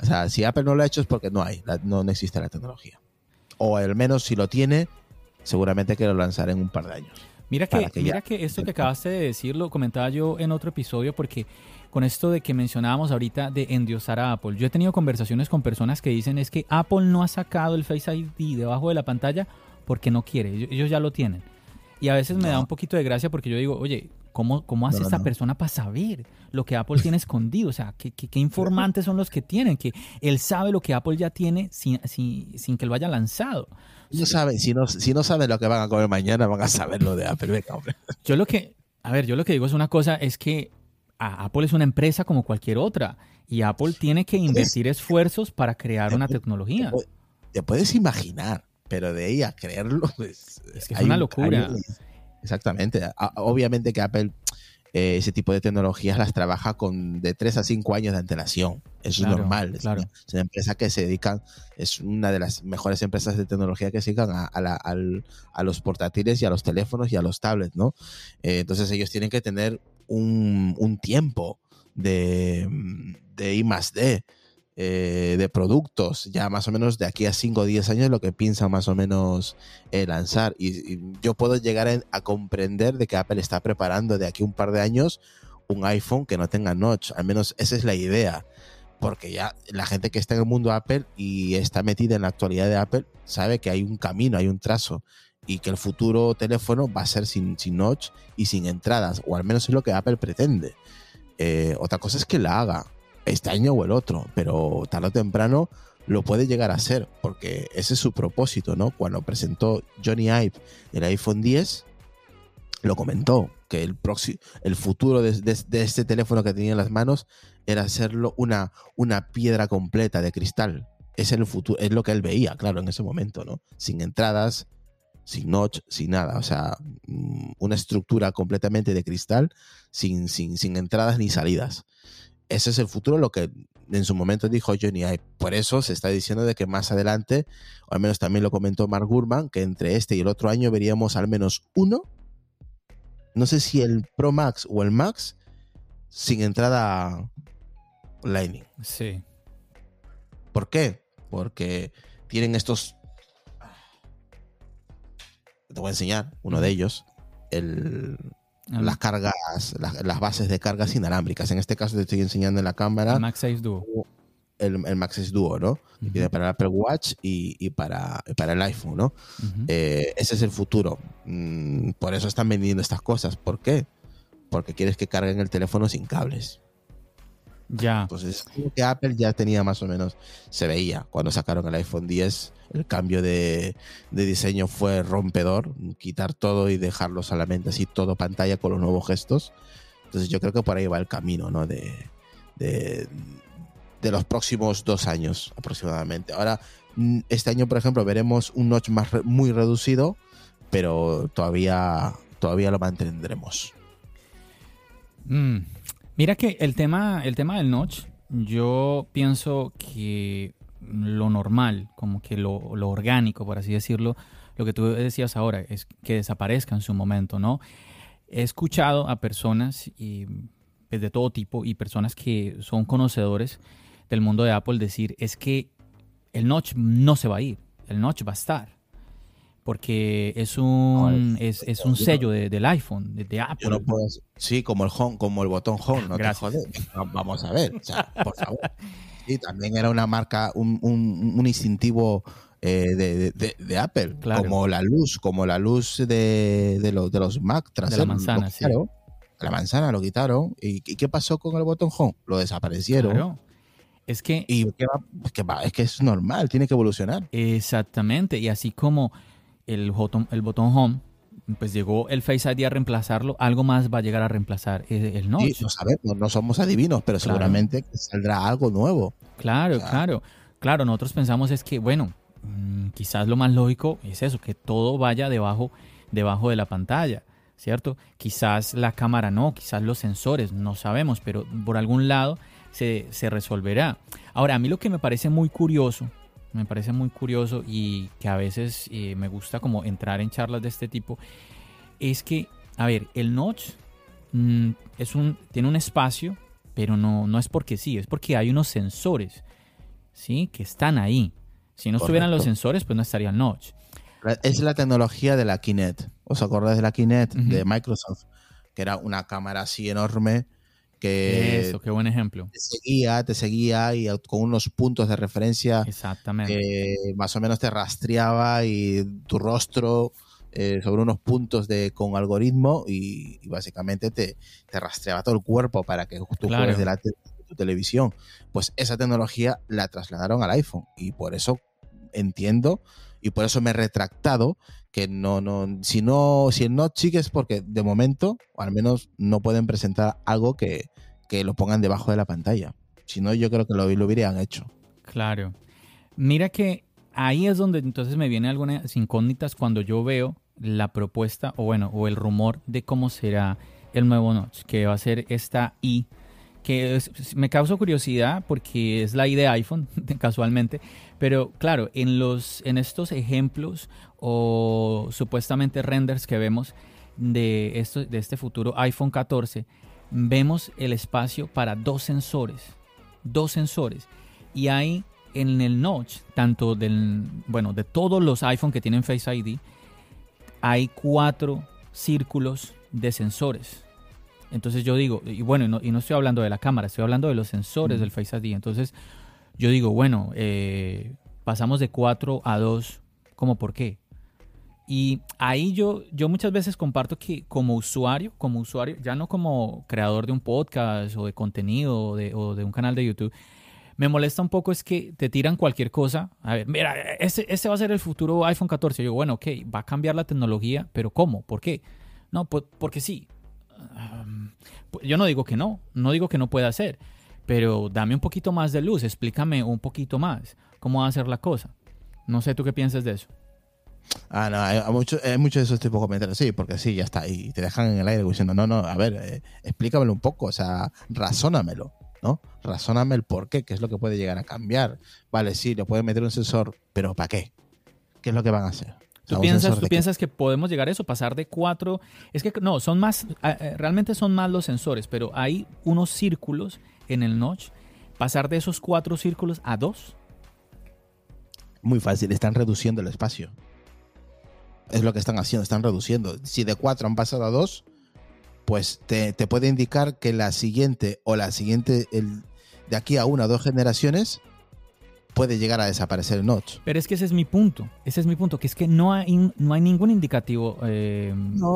O sea, si Apple no lo ha hecho es porque no hay, no, no existe la tecnología. O al menos si lo tiene, seguramente que lo lanzaré en un par de años. Mira que, mira que esto que acabaste de decir lo comentaba yo en otro episodio porque con esto de que mencionábamos ahorita de endiosar a Apple, yo he tenido conversaciones con personas que dicen es que Apple no ha sacado el Face ID debajo de la pantalla porque no quiere, ellos ya lo tienen. Y a veces me da un poquito de gracia porque yo digo, oye, ¿Cómo, cómo hace esta persona para saber lo que Apple tiene [LAUGHS] escondido? O sea, ¿qué, qué, informantes son los que tienen? Que él sabe lo que Apple ya tiene sin, sin, que lo haya lanzado. No saben, si no, si no saben lo que van a comer mañana, van a saber lo de Apple. [LAUGHS] Yo lo que, a ver, yo lo que digo es una cosa, es que Apple es una empresa como cualquier otra y Apple tiene que invertir esfuerzos para crear una tecnología. Te puedes imaginar, pero de ahí a creerlo es, es que es una locura. Exactamente. Obviamente que Apple eh, ese tipo de tecnologías las trabaja con de 3 a 5 años de antelación. Eso es normal. Es, una, empresa que se dedican, es una de las mejores empresas de tecnología que se dedican a, los portátiles y a los teléfonos y a los tablets, ¿no? Eh, entonces ellos tienen que tener un, tiempo de, de I más D. Eh, de productos, ya más o menos de aquí a 5 o 10 años lo que piensan más o menos eh, lanzar. Y, yo puedo llegar a, comprender de que Apple está preparando de aquí a un par de años un iPhone que no tenga notch, al menos esa es la idea. Porque ya la gente que está en el mundo Apple y está metida en la actualidad de Apple sabe que hay un camino, hay un trazo y que el futuro teléfono va a ser sin, sin notch y sin entradas, o al menos es lo que Apple pretende. Eh, otra cosa es que la haga este año o el otro, pero tarde o temprano lo puede llegar a ser, porque ese es su propósito, ¿no? Cuando presentó Johnny Ive el iPhone 10, lo comentó, que el, el futuro de, este teléfono que tenía en las manos era hacerlo una, una piedra completa de cristal. Es, el futuro, es lo que él veía, claro, en ese momento, ¿no? Sin entradas, sin notch, sin nada. O sea, mm, una estructura completamente de cristal, sin, sin, sin entradas ni salidas. Ese es el futuro, lo que en su momento dijo Johnny Ive. Por eso se está diciendo de que más adelante, o al menos también lo comentó Mark Gurman, que entre este y el otro año veríamos al menos uno, no sé si el Pro Max o el Max, sin entrada Lightning. Sí. ¿Por qué? Porque tienen estos te voy a enseñar uno de ellos, el, las cargas, las, bases de cargas inalámbricas. En este caso te estoy enseñando en la cámara. El Max 6 Duo. El, el 6 Duo, ¿no? para el Apple Watch y, para, para el iPhone, ¿no? Eh, ese es el futuro. Mm, por eso están vendiendo estas cosas. ¿Por qué? Porque quieres que carguen el teléfono sin cables. Ya. Entonces, que Apple ya tenía más o menos, se veía cuando sacaron el iPhone 10, el cambio de, diseño fue rompedor, quitar todo y dejarlo solamente así, todo pantalla con los nuevos gestos. Entonces yo creo que por ahí va el camino, ¿no? De, de, los próximos dos años aproximadamente. Ahora, mm, este año, por ejemplo, veremos un notch más muy reducido, pero todavía, todavía lo mantendremos. Mm. Mira que el tema, el tema del notch, yo pienso que lo normal, como que lo, orgánico, por así decirlo, lo que tú decías ahora, es que desaparezca en su momento, ¿no? He escuchado a personas y, pues, de todo tipo y personas que son conocedores del mundo de Apple decir es que el notch no se va a ir, el notch va a estar porque es un, es, es, un sello de, del iPhone, de, Apple. sí, como el home, como el botón home, no Vamos a ver, por favor. Sí, también era una marca, un, un, un instintivo eh, de, de, Apple, como la luz, como la luz de, de, los, de los Mac traseros. De la manzana, sí. La manzana lo quitaron. ¿Y, qué pasó con el botón home? Lo desaparecieron. Es que, y es que es normal, tiene que evolucionar. Exactamente, y así como el botón, el botón home, pues llegó el Face ID a reemplazarlo, algo más va a llegar a reemplazar el, notch. Sí, no sabemos, no somos adivinos, pero seguramente saldrá algo nuevo. Claro, claro. Claro, nosotros pensamos es que, bueno, mm, quizás lo más lógico es eso, que todo vaya debajo, debajo de la pantalla, ¿cierto? Quizás la cámara no, quizás los sensores, no sabemos, pero por algún lado se, se resolverá. Ahora, a mí lo que me parece muy curioso me parece muy curioso y que a veces eh, me gusta como entrar en charlas de este tipo, es que, a ver, el notch mm, es un, tiene un espacio, pero no, no es porque sí, es porque hay unos sensores, ¿sí? Que están ahí. Si no estuvieran los sensores, pues no estaría el notch. Es la tecnología de la Kinect. ¿Os acordáis de la Kinect de Microsoft? Que era una cámara así enorme eso, qué buen ejemplo. Te seguía, te seguía y con unos puntos de referencia. Exactamente. más o menos te rastreaba y tu rostro eh, sobre unos puntos de con algoritmo y, básicamente te, te, rastreaba todo el cuerpo para que tú claro. delante de tu televisión. Pues esa tecnología la trasladaron al iPhone y por eso entiendo y por eso me he retractado que no, no, si no, si no es porque de momento, o al menos no pueden presentar algo que, que lo pongan debajo de la pantalla. Si no, yo creo que lo, lo hubieran hecho. Claro. Mira que ahí es donde entonces me vienen algunas incógnitas cuando yo veo la propuesta, o bueno, o el rumor de cómo será el nuevo Notch, que va a ser esta I que me causa curiosidad porque es la I de iPhone, [LAUGHS] casualmente, pero claro, en, los, en estos ejemplos o supuestamente renders que vemos de, esto, de este futuro iPhone 14, vemos el espacio para dos sensores, dos sensores, y hay en el notch, tanto del, bueno, de todos los iPhone que tienen Face ID, hay cuatro círculos de sensores entonces yo digo, y bueno, y no, estoy hablando de la cámara, estoy hablando de los sensores del Face ID. Entonces yo digo, bueno, eh, pasamos de 4 a 2, ¿cómo por qué? Y ahí yo, yo muchas veces comparto que como usuario, como usuario, ya no como creador de un podcast o de contenido o de, o de un canal de YouTube, me molesta un poco es que te tiran cualquier cosa. A ver, mira, ese, ese va a ser el futuro iPhone 14. Yo digo, bueno, ok, va a cambiar la tecnología, pero ¿cómo? ¿Por qué? No, pues porque sí. Yo no digo que no, no digo que no pueda hacer, pero dame un poquito más de luz, explícame un poquito más cómo va a ser la cosa. No sé tú qué piensas de eso. Ah, no, muchos mucho de esos tipos de comentarios, sí, porque sí, ya está, y te dejan en el aire diciendo, no, no, a ver, eh, explícamelo un poco, o sea, razónamelo, ¿no? Razóname el por qué, qué es lo que puede llegar a cambiar. Vale, sí, le pueden meter un sensor, pero ¿para qué? ¿Qué es lo que van a hacer? ¿Tú, piensas, ¿tú piensas que podemos llegar a eso? Pasar de cuatro. Es que no, son más. Realmente son más los sensores, pero hay unos círculos en el notch. Pasar de esos cuatro círculos a dos. Muy fácil, están reduciendo el espacio. Es lo que están haciendo, están reduciendo. Si de cuatro han pasado a dos, pues te, puede indicar que la siguiente o la siguiente, el, de aquí a una o dos generaciones, puede llegar a desaparecer el notch. Pero es que ese es mi punto, ese es mi punto, que es que no hay, no hay ningún indicativo eh,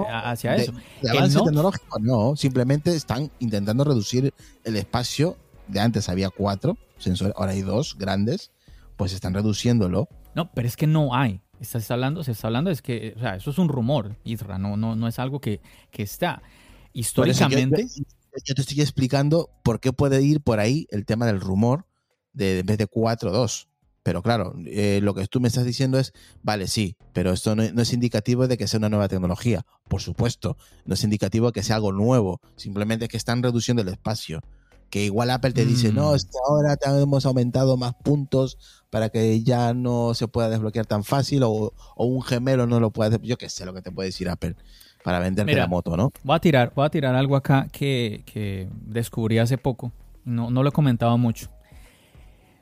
hacia eso. De avance tecnológico no, simplemente están intentando reducir el espacio, de antes había cuatro sensores, ahora hay dos grandes, pues están reduciéndolo. No, pero es que no hay. Estás hablando, se está hablando, es que, o sea, eso es un rumor, Isra, no, no, no es algo que, que está. Históricamente... yo te estoy explicando por qué puede ir por ahí el tema del rumor, de, en vez de 4, 2. Pero claro, eh, lo que tú me estás diciendo es, vale, sí, pero esto no, es indicativo de que sea una nueva tecnología. Por supuesto, no es indicativo de que sea algo nuevo. Simplemente es que están reduciendo el espacio. Que igual Apple te dice, no, es que ahora te hemos aumentado más puntos para que ya no se pueda desbloquear tan fácil o, un gemelo no lo pueda Yo qué sé lo que te puede decir Apple para venderte la moto, ¿no? Voy a tirar, voy a tirar algo acá que, que descubrí hace poco. No, no lo he comentado mucho.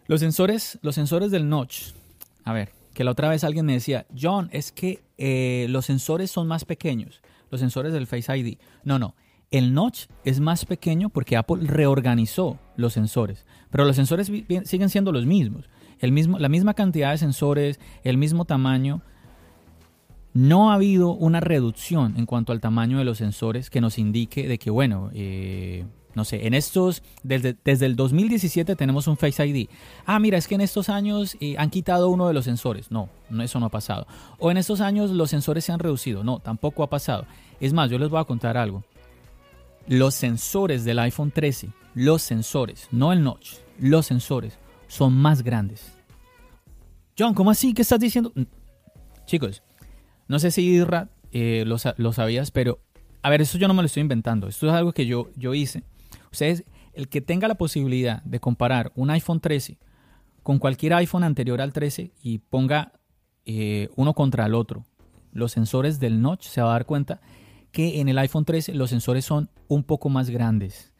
Los sensores, los sensores del notch. A ver, que la otra vez alguien me decía, John, es que eh, los sensores son más pequeños, los sensores del Face ID. No, no. El notch es más pequeño porque Apple reorganizó los sensores, pero los sensores siguen siendo los mismos. El mismo, la misma cantidad de sensores, el mismo tamaño. No ha habido una reducción en cuanto al tamaño de los sensores que nos indique de que, bueno, eh, no sé, en estos, desde, desde el 2017 tenemos un Face ID. Ah, mira, es que en estos años eh, han quitado uno de los sensores. No, no, eso no ha pasado. O en estos años los sensores se han reducido. No, tampoco ha pasado. Es más, yo les voy a contar algo. Los sensores del iPhone 13, los sensores, no el notch, los sensores son más grandes. John, ¿cómo así? ¿Qué estás diciendo? Mm, chicos, no sé si Irra eh, lo, sabías, pero a ver, eso yo no me lo estoy inventando. Esto es algo que yo, yo hice. Ustedes, el que tenga la posibilidad de comparar un iPhone 13 con cualquier iPhone anterior al 13 y ponga eh, uno contra el otro, los sensores del notch, se va a dar cuenta que en el iPhone 13 los sensores son un poco más grandes.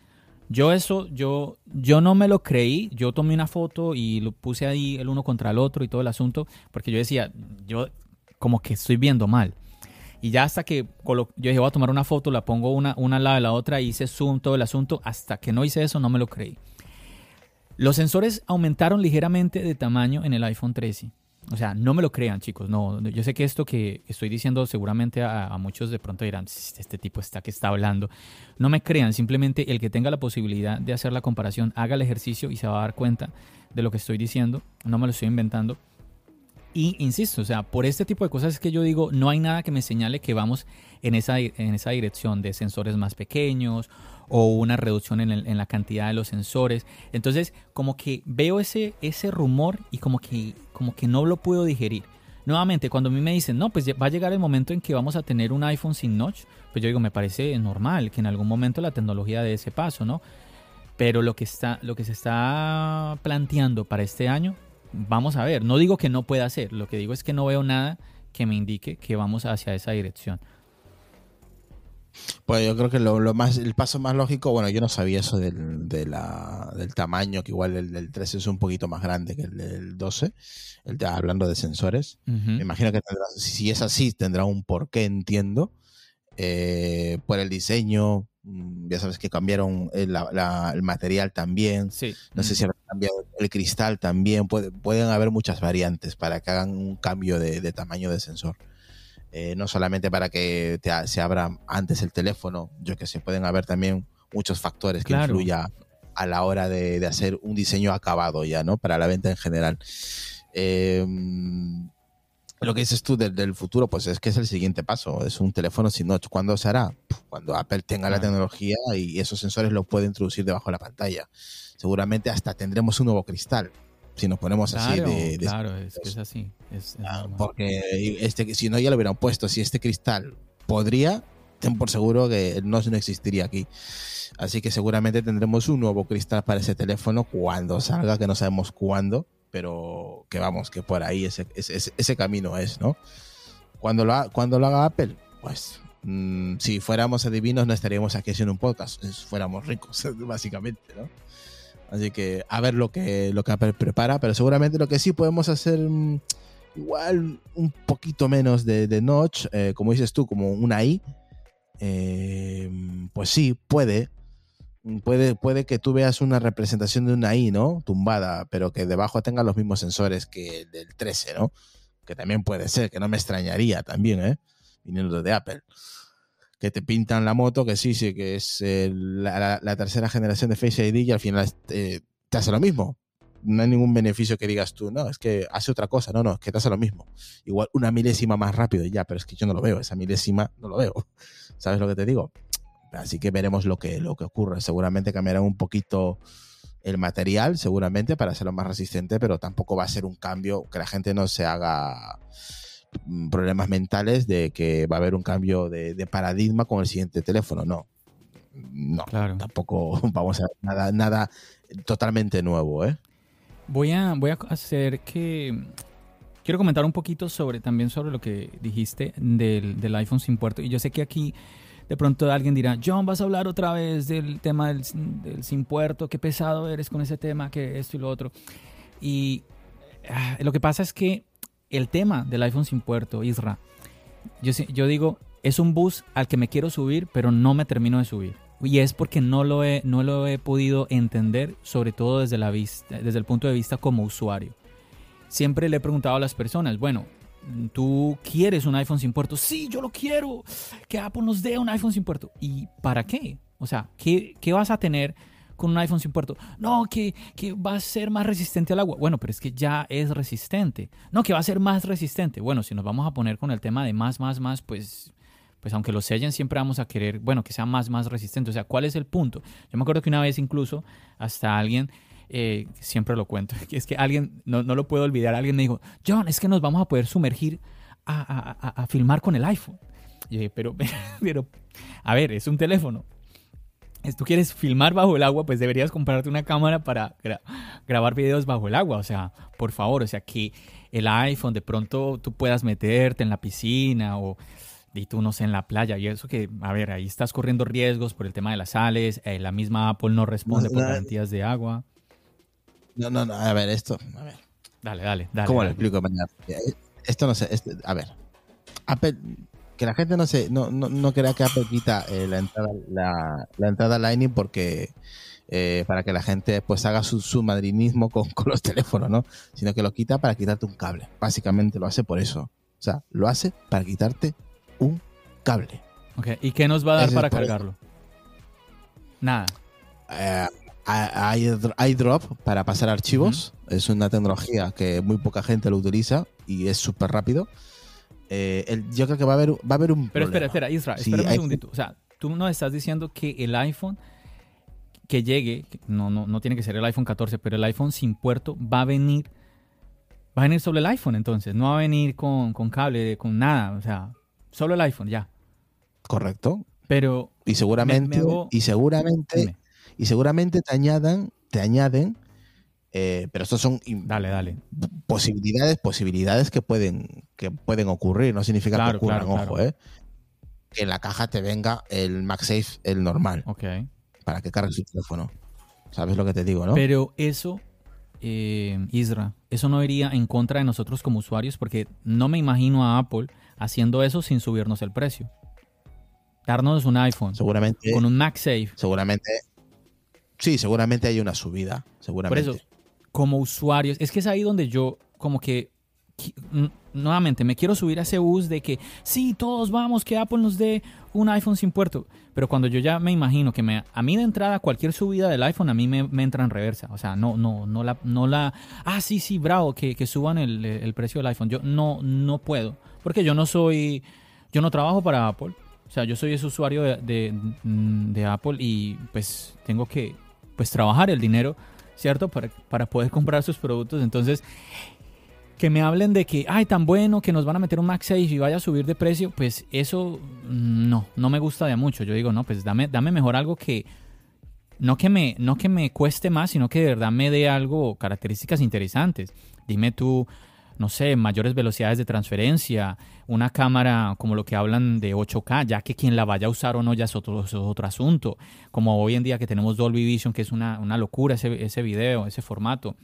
Yo eso, yo, yo no me lo creí, yo tomé una foto y lo puse ahí el uno contra el otro y todo el asunto, porque yo decía, yo como que estoy viendo mal. Y ya hasta que yo dije, voy a tomar una foto, la pongo una, una al lado de la otra, hice zoom, todo el asunto. Hasta que no hice eso, no me lo creí. Los sensores aumentaron ligeramente de tamaño en el iPhone 13. O sea, no me lo crean, chicos. No, yo sé que esto que estoy diciendo seguramente a, muchos de pronto dirán, este tipo está que está hablando. No me crean, simplemente el que tenga la posibilidad de hacer la comparación, haga el ejercicio y se va a dar cuenta de lo que estoy diciendo. No me lo estoy inventando. Y insisto, o sea, por este tipo de cosas es que yo digo, no hay nada que me señale que vamos en esa, en esa dirección de sensores más pequeños o una reducción en, la cantidad de los sensores. Entonces, como que veo ese, ese rumor y como que, como que no lo puedo digerir. Nuevamente, cuando a mí me dicen, no, pues va a llegar el momento en que vamos a tener un iPhone sin notch, pues yo digo, me parece normal que en algún momento la tecnología dé ese paso, ¿no? Pero lo que, está, lo que se está planteando para este año, vamos a ver. No digo que no pueda ser, lo que digo es que no veo nada que me indique que vamos hacia esa dirección. Pues yo creo que lo, más, el paso más lógico, bueno, yo no sabía eso del, del tamaño, que igual el del 13 es un poquito más grande que el del 12, el, hablando de sensores. Me imagino que si es así, tendrá un porqué, entiendo. Eh, por el diseño, ya sabes que cambiaron el, material también. No sé si han cambiado el cristal también. pueden haber muchas variantes para que hagan un cambio de tamaño de sensor. Eh, no solamente para que se abra antes el teléfono, yo que sé, pueden haber también muchos factores que influyan a la hora de, hacer un diseño acabado ya, ¿no? Para la venta en general. Em, lo que dices tú del, futuro, pues es que es el siguiente paso, es un teléfono sin notch. ¿Cuándo se hará? Cuando Apple tenga la tecnología y esos sensores lo puede introducir debajo de la pantalla. Seguramente hasta tendremos un nuevo cristal si nos ponemos así de, Claro, es que es así. Ah, porque este, si no ya lo hubieran puesto, si este cristal podría, ten por seguro que no, no existiría aquí. Así que seguramente tendremos un nuevo cristal para ese teléfono cuando salga, que no sabemos cuándo, pero que vamos, que por ahí ese, ese, camino es, ¿no? Cuando lo, cuando lo haga Apple, pues mm, si fuéramos adivinos no estaríamos aquí haciendo un podcast, fuéramos ricos, [LAUGHS] básicamente, ¿no? Así que a ver lo que, lo que Apple prepara, pero seguramente lo que sí podemos hacer mm, igual un poquito menos de, notch, eh, como dices tú, como una I, eh, pues sí, puede. Puede, puede que tú veas una representación de una I, ¿no? Tumbada, pero que debajo tenga los mismos sensores que el del 13, ¿no? Que también puede ser, que no me extrañaría también, ¿eh? Viniendo de Apple que te pintan la moto, que sí, sí, que es la, tercera generación de Face ID y al final eh, te hace lo mismo. No hay ningún beneficio que digas tú, no, es que hace otra cosa, no, no, es que te hace lo mismo. Igual una milésima más rápido ya, pero es que yo no lo veo, esa milésima no lo veo. [LAUGHS] ¿Sabes lo que te digo? Así que veremos lo que, lo que ocurre. Seguramente cambiarán un poquito el material, seguramente, para hacerlo más resistente, pero tampoco va a ser un cambio que la gente no se haga Mm, problemas mentales de que va a haber un cambio de, paradigma con el siguiente teléfono. No. No, tampoco [LAUGHS] vamos a nada, nada totalmente nuevo, ¿eh? Voy a, voy a hacer que. Quiero comentar un poquito sobre también sobre lo que dijiste del, iPhone sin puerto. Y yo sé que aquí de pronto alguien dirá, John, vas a hablar otra vez del tema del, del sin puerto, qué pesado eres con ese tema, que esto y lo otro. Y ah, lo que pasa es que el tema del iPhone sin puerto, Isra, yo, yo digo, es un bus al que me quiero subir, pero no me termino de subir. Y es porque no lo he, no lo he podido entender, sobre todo desde, la vista, desde el punto de vista como usuario. Siempre le he preguntado a las personas, bueno, ¿tú quieres un iPhone sin puerto? Sí, yo lo quiero. Que Apple nos dé un iPhone sin puerto. ¿Y para qué? O sea, ¿qué, qué vas a tener con un iPhone sin puerto. No, que, va a ser más resistente al agua. Bueno, pero es que ya es resistente. No, que va a ser más resistente. Bueno, si nos vamos a poner con el tema de más, más, más, pues, pues aunque lo sellen, siempre vamos a querer, bueno, que sea más, más resistente. O sea, ¿cuál es el punto? Yo me acuerdo que una vez incluso hasta alguien... Eh, siempre lo cuento, [LAUGHS] es que alguien, no, lo puedo olvidar, alguien me dijo, John, es que nos vamos a poder sumergir a, filmar con el iPhone. Y dije, [LAUGHS] pero, pero, a ver, es un teléfono tú quieres filmar bajo el agua, pues deberías comprarte una cámara para grabar videos bajo el agua. O sea, por favor, o sea, que el iPhone de pronto tú puedas meterte en la piscina o y tú no sé en la playa y eso que, a ver, ahí estás corriendo riesgos por el tema de las sales, eh, la misma Apple no responde por garantías de agua. No, no, no, a ver, esto, a ver. Dale, dale, dale. ¿Cómo lo explico mañana? Esto no sé, este, a ver, Apple que la gente no se no, no, no crea que Apple quita eh, la entrada la, la, entrada Lightning porque eh, para que la gente pues haga su, su madrinismo con, con, los teléfonos, ¿no? Sino que lo quita para quitarte un cable. Básicamente lo hace por eso. O sea, lo hace para quitarte un cable. Ok, ¿y qué nos va a dar para cargarlo? Nada. Eh, iDrop para pasar archivos. Es una tecnología que muy poca gente lo utiliza y es súper rápido. Eh, el, yo creo que va a haber, va a haber un. Pero espera, espera, Isra, espera un segundito. O sea, tú nos estás diciendo que el iPhone que llegue, no, no, no tiene que ser el iPhone 14, pero el iPhone sin puerto va a venir. Va a venir sobre el iPhone entonces, no va a venir con, con cable, con nada, o sea, solo el iPhone, ya. Correcto. Pero. Y seguramente, y seguramente, y seguramente te añadan, te añaden, eh, pero estos son dale, dale. posibilidades, posibilidades que pueden, que pueden ocurrir. No significa que ocurran, ojo, eh. Que en la caja te venga el MagSafe, el normal. Ok. Para que cargues tu teléfono. ¿Sabes lo que te digo, no? Pero eso, eh, Isra, eso no iría en contra de nosotros como usuarios, porque no me imagino a Apple haciendo eso sin subirnos el precio. Darnos un iPhone. Seguramente. Con un MagSafe. Seguramente. Sí, seguramente hay una subida. Seguramente. Por eso, como usuarios, es que es ahí donde yo como que nuevamente me quiero subir a ese bus de que sí, todos vamos, que Apple nos dé un iPhone sin puerto. Pero cuando yo ya me imagino que me, a mí de entrada cualquier subida del iPhone a mí me, entra en reversa. O sea, no, no, no la, no la, ah, sí, sí, bravo, que, que suban el, el, precio del iPhone. Yo no, no puedo. Porque yo no soy, yo no trabajo para Apple. O sea, yo soy ese usuario de, Apple y pues tengo que pues trabajar el dinero, ¿cierto? Para, para poder comprar sus productos. Entonces, que me hablen de que, ay, tan bueno que nos van a meter un MagSafe y vaya a subir de precio, pues eso mm, no, no me gusta de mucho. Yo digo, no, pues dame, dame mejor algo que no que me, no que me cueste más, sino que de verdad me dé algo, características interesantes. Dime tú, no sé, mayores velocidades de transferencia, una cámara como lo que hablan de 8K, ya que quien la vaya a usar o no ya es otro, otro asunto, como hoy en día que tenemos Dolby Vision, que es una, una locura ese, ese video, ese formato.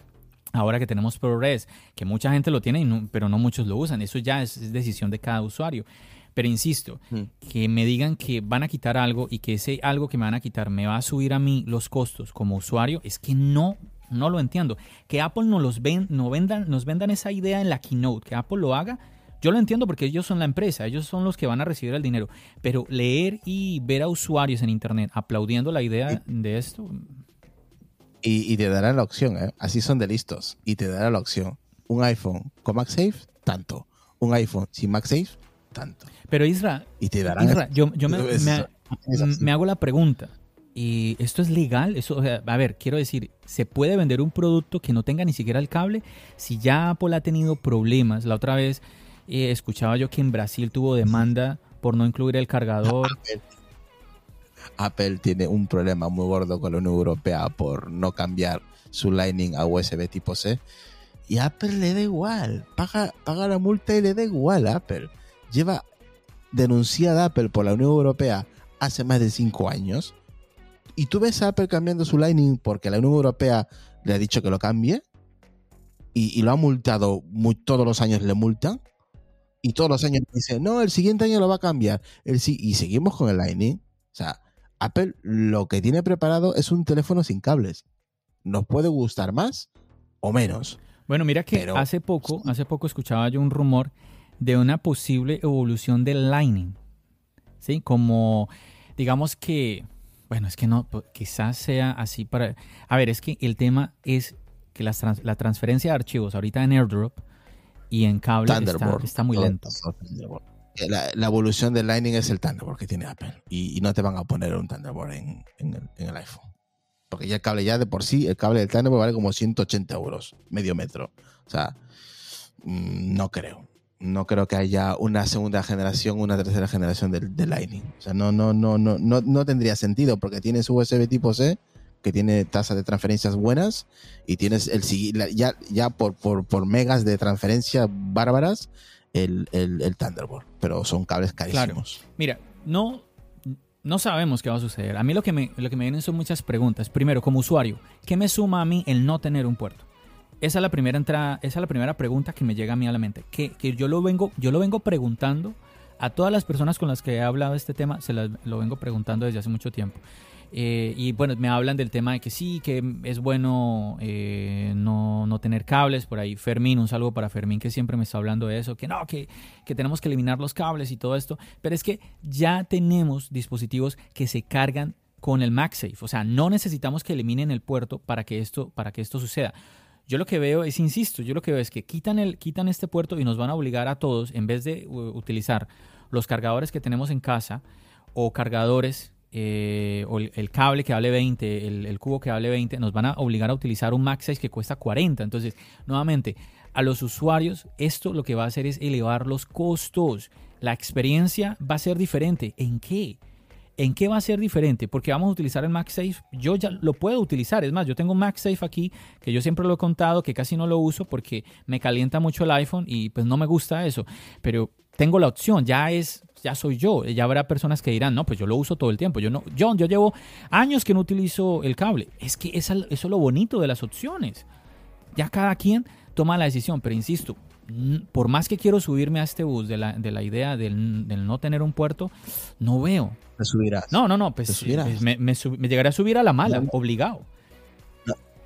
Ahora que tenemos ProRes, que mucha gente lo tiene, pero no muchos lo usan, eso ya es, decisión de cada usuario. Pero insisto, hmm. que me digan que van a quitar algo y que ese algo que me van a quitar me va a subir a mí los costos como usuario, es que no no lo entiendo. Que Apple nos, los ven, no vendan, nos vendan esa idea en la keynote, que Apple lo haga. Yo lo entiendo porque ellos son la empresa, ellos son los que van a recibir el dinero. Pero leer y ver a usuarios en Internet aplaudiendo la idea de esto. Y, te darán la opción, ¿eh? así son de listos. Y te dará la opción. Un iPhone con MagSafe, tanto. Un iPhone sin MagSafe, tanto. Pero Isra, y te darán Isra yo, yo me, [LAUGHS] me hago la pregunta. ¿Y esto es legal? Eso, a ver, quiero decir, ¿se puede vender un producto que no tenga ni siquiera el cable? Si ya Apple ha tenido problemas, la otra vez eh, escuchaba yo que en Brasil tuvo demanda por no incluir el cargador. [LAUGHS] Apple. tiene un problema muy gordo con la Unión Europea por no cambiar su Lightning a USB tipo C. Y Apple le da igual, paga, paga la multa y le da igual a Apple. Lleva denunciada Apple por la Unión Europea hace más de cinco años y tú ves a Apple cambiando su Lightning porque la Unión Europea le ha dicho que lo cambie y, lo ha multado, todos los años le multan y todos los años dice, no, el siguiente año lo va a cambiar. El, y seguimos con el Lightning. O sea, Apple lo que tiene preparado es un teléfono sin cables. Nos puede gustar más o menos. Bueno, mira que hace poco, hace poco escuchaba yo un rumor de una posible evolución del Lightning. ¿Sí? Como, digamos que bueno, es que no, quizás sea así para... A ver, es que el tema es que la, transferencia de archivos ahorita en AirDrop y en cable está, muy lento. La, evolución del Lightning es el Thunderbolt que tiene Apple y, no te van a poner un Thunderbolt en, el, iPhone. Porque ya el cable ya de por sí, el cable del Thunderbolt vale como 180 euros, medio metro. O sea, mm, no creo no creo que haya una segunda generación, una tercera generación del, Lightning. O sea, no, no, no, no, no, no tendría sentido porque tienes USB tipo C, que tiene tasas de transferencias buenas, y tienes el ya, ya por, por, megas de transferencia bárbaras, el, Thunderbolt. Pero son cables carísimos. Mira, no, no sabemos qué va a suceder. A mí lo que, me, lo que me vienen son muchas preguntas. Primero, como usuario, ¿qué me suma a mí el no tener un puerto? Esa es la primera entrada, esa es la primera pregunta que me llega a mí a la mente. Que, yo lo vengo, yo lo vengo preguntando a todas las personas con las que he hablado de este tema, se lo vengo preguntando desde hace mucho tiempo. Eh, y bueno, me hablan del tema de que sí, que es bueno eh, no, no, tener cables. Por ahí Fermín, un saludo para Fermín que siempre me está hablando de eso, que no, que, que tenemos que eliminar los cables y todo esto. Pero es que ya tenemos dispositivos que se cargan con el MagSafe. O sea, no necesitamos que eliminen el puerto para que esto, para que esto suceda. Yo lo que veo es, insisto, yo lo que veo es que quitan, el, quitan este puerto y nos van a obligar a todos, en vez de utilizar los cargadores que tenemos en casa o cargadores eh, o el, cable que vale 20, el, cubo que vale 20, nos van a obligar a utilizar un MagSafe que cuesta 40. Entonces, nuevamente, a los usuarios esto lo que va a hacer es elevar los costos. La experiencia va a ser diferente. ¿En qué? ¿En qué va a ser diferente? Porque vamos a utilizar el MagSafe. Yo ya lo puedo utilizar. Es más, yo tengo un MagSafe aquí que yo siempre lo he contado, que casi no lo uso porque me calienta mucho el iPhone y pues no me gusta eso. Pero tengo la opción, ya es, ya soy yo. Ya habrá personas que dirán, no, pues yo lo uso todo el tiempo. Yo no, John, yo llevo años que no utilizo el cable. Es que eso es lo bonito de las opciones. Ya cada quien toma la decisión, pero insisto, por más que quiero subirme a este bus de la, de la idea del, no tener un puerto, no veo. Te subirás. No, no, no, pues, pues me, me, llegaré a subir a la mala, obligado.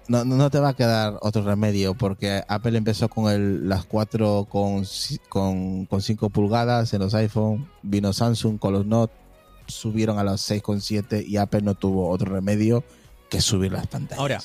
No, no, te va a quedar otro remedio porque Apple empezó con el, las 4 con, con, con 5 pulgadas en los iPhone, vino Samsung con los Note, subieron a los 6,7 y Apple no tuvo otro remedio que subir las pantallas. Ahora,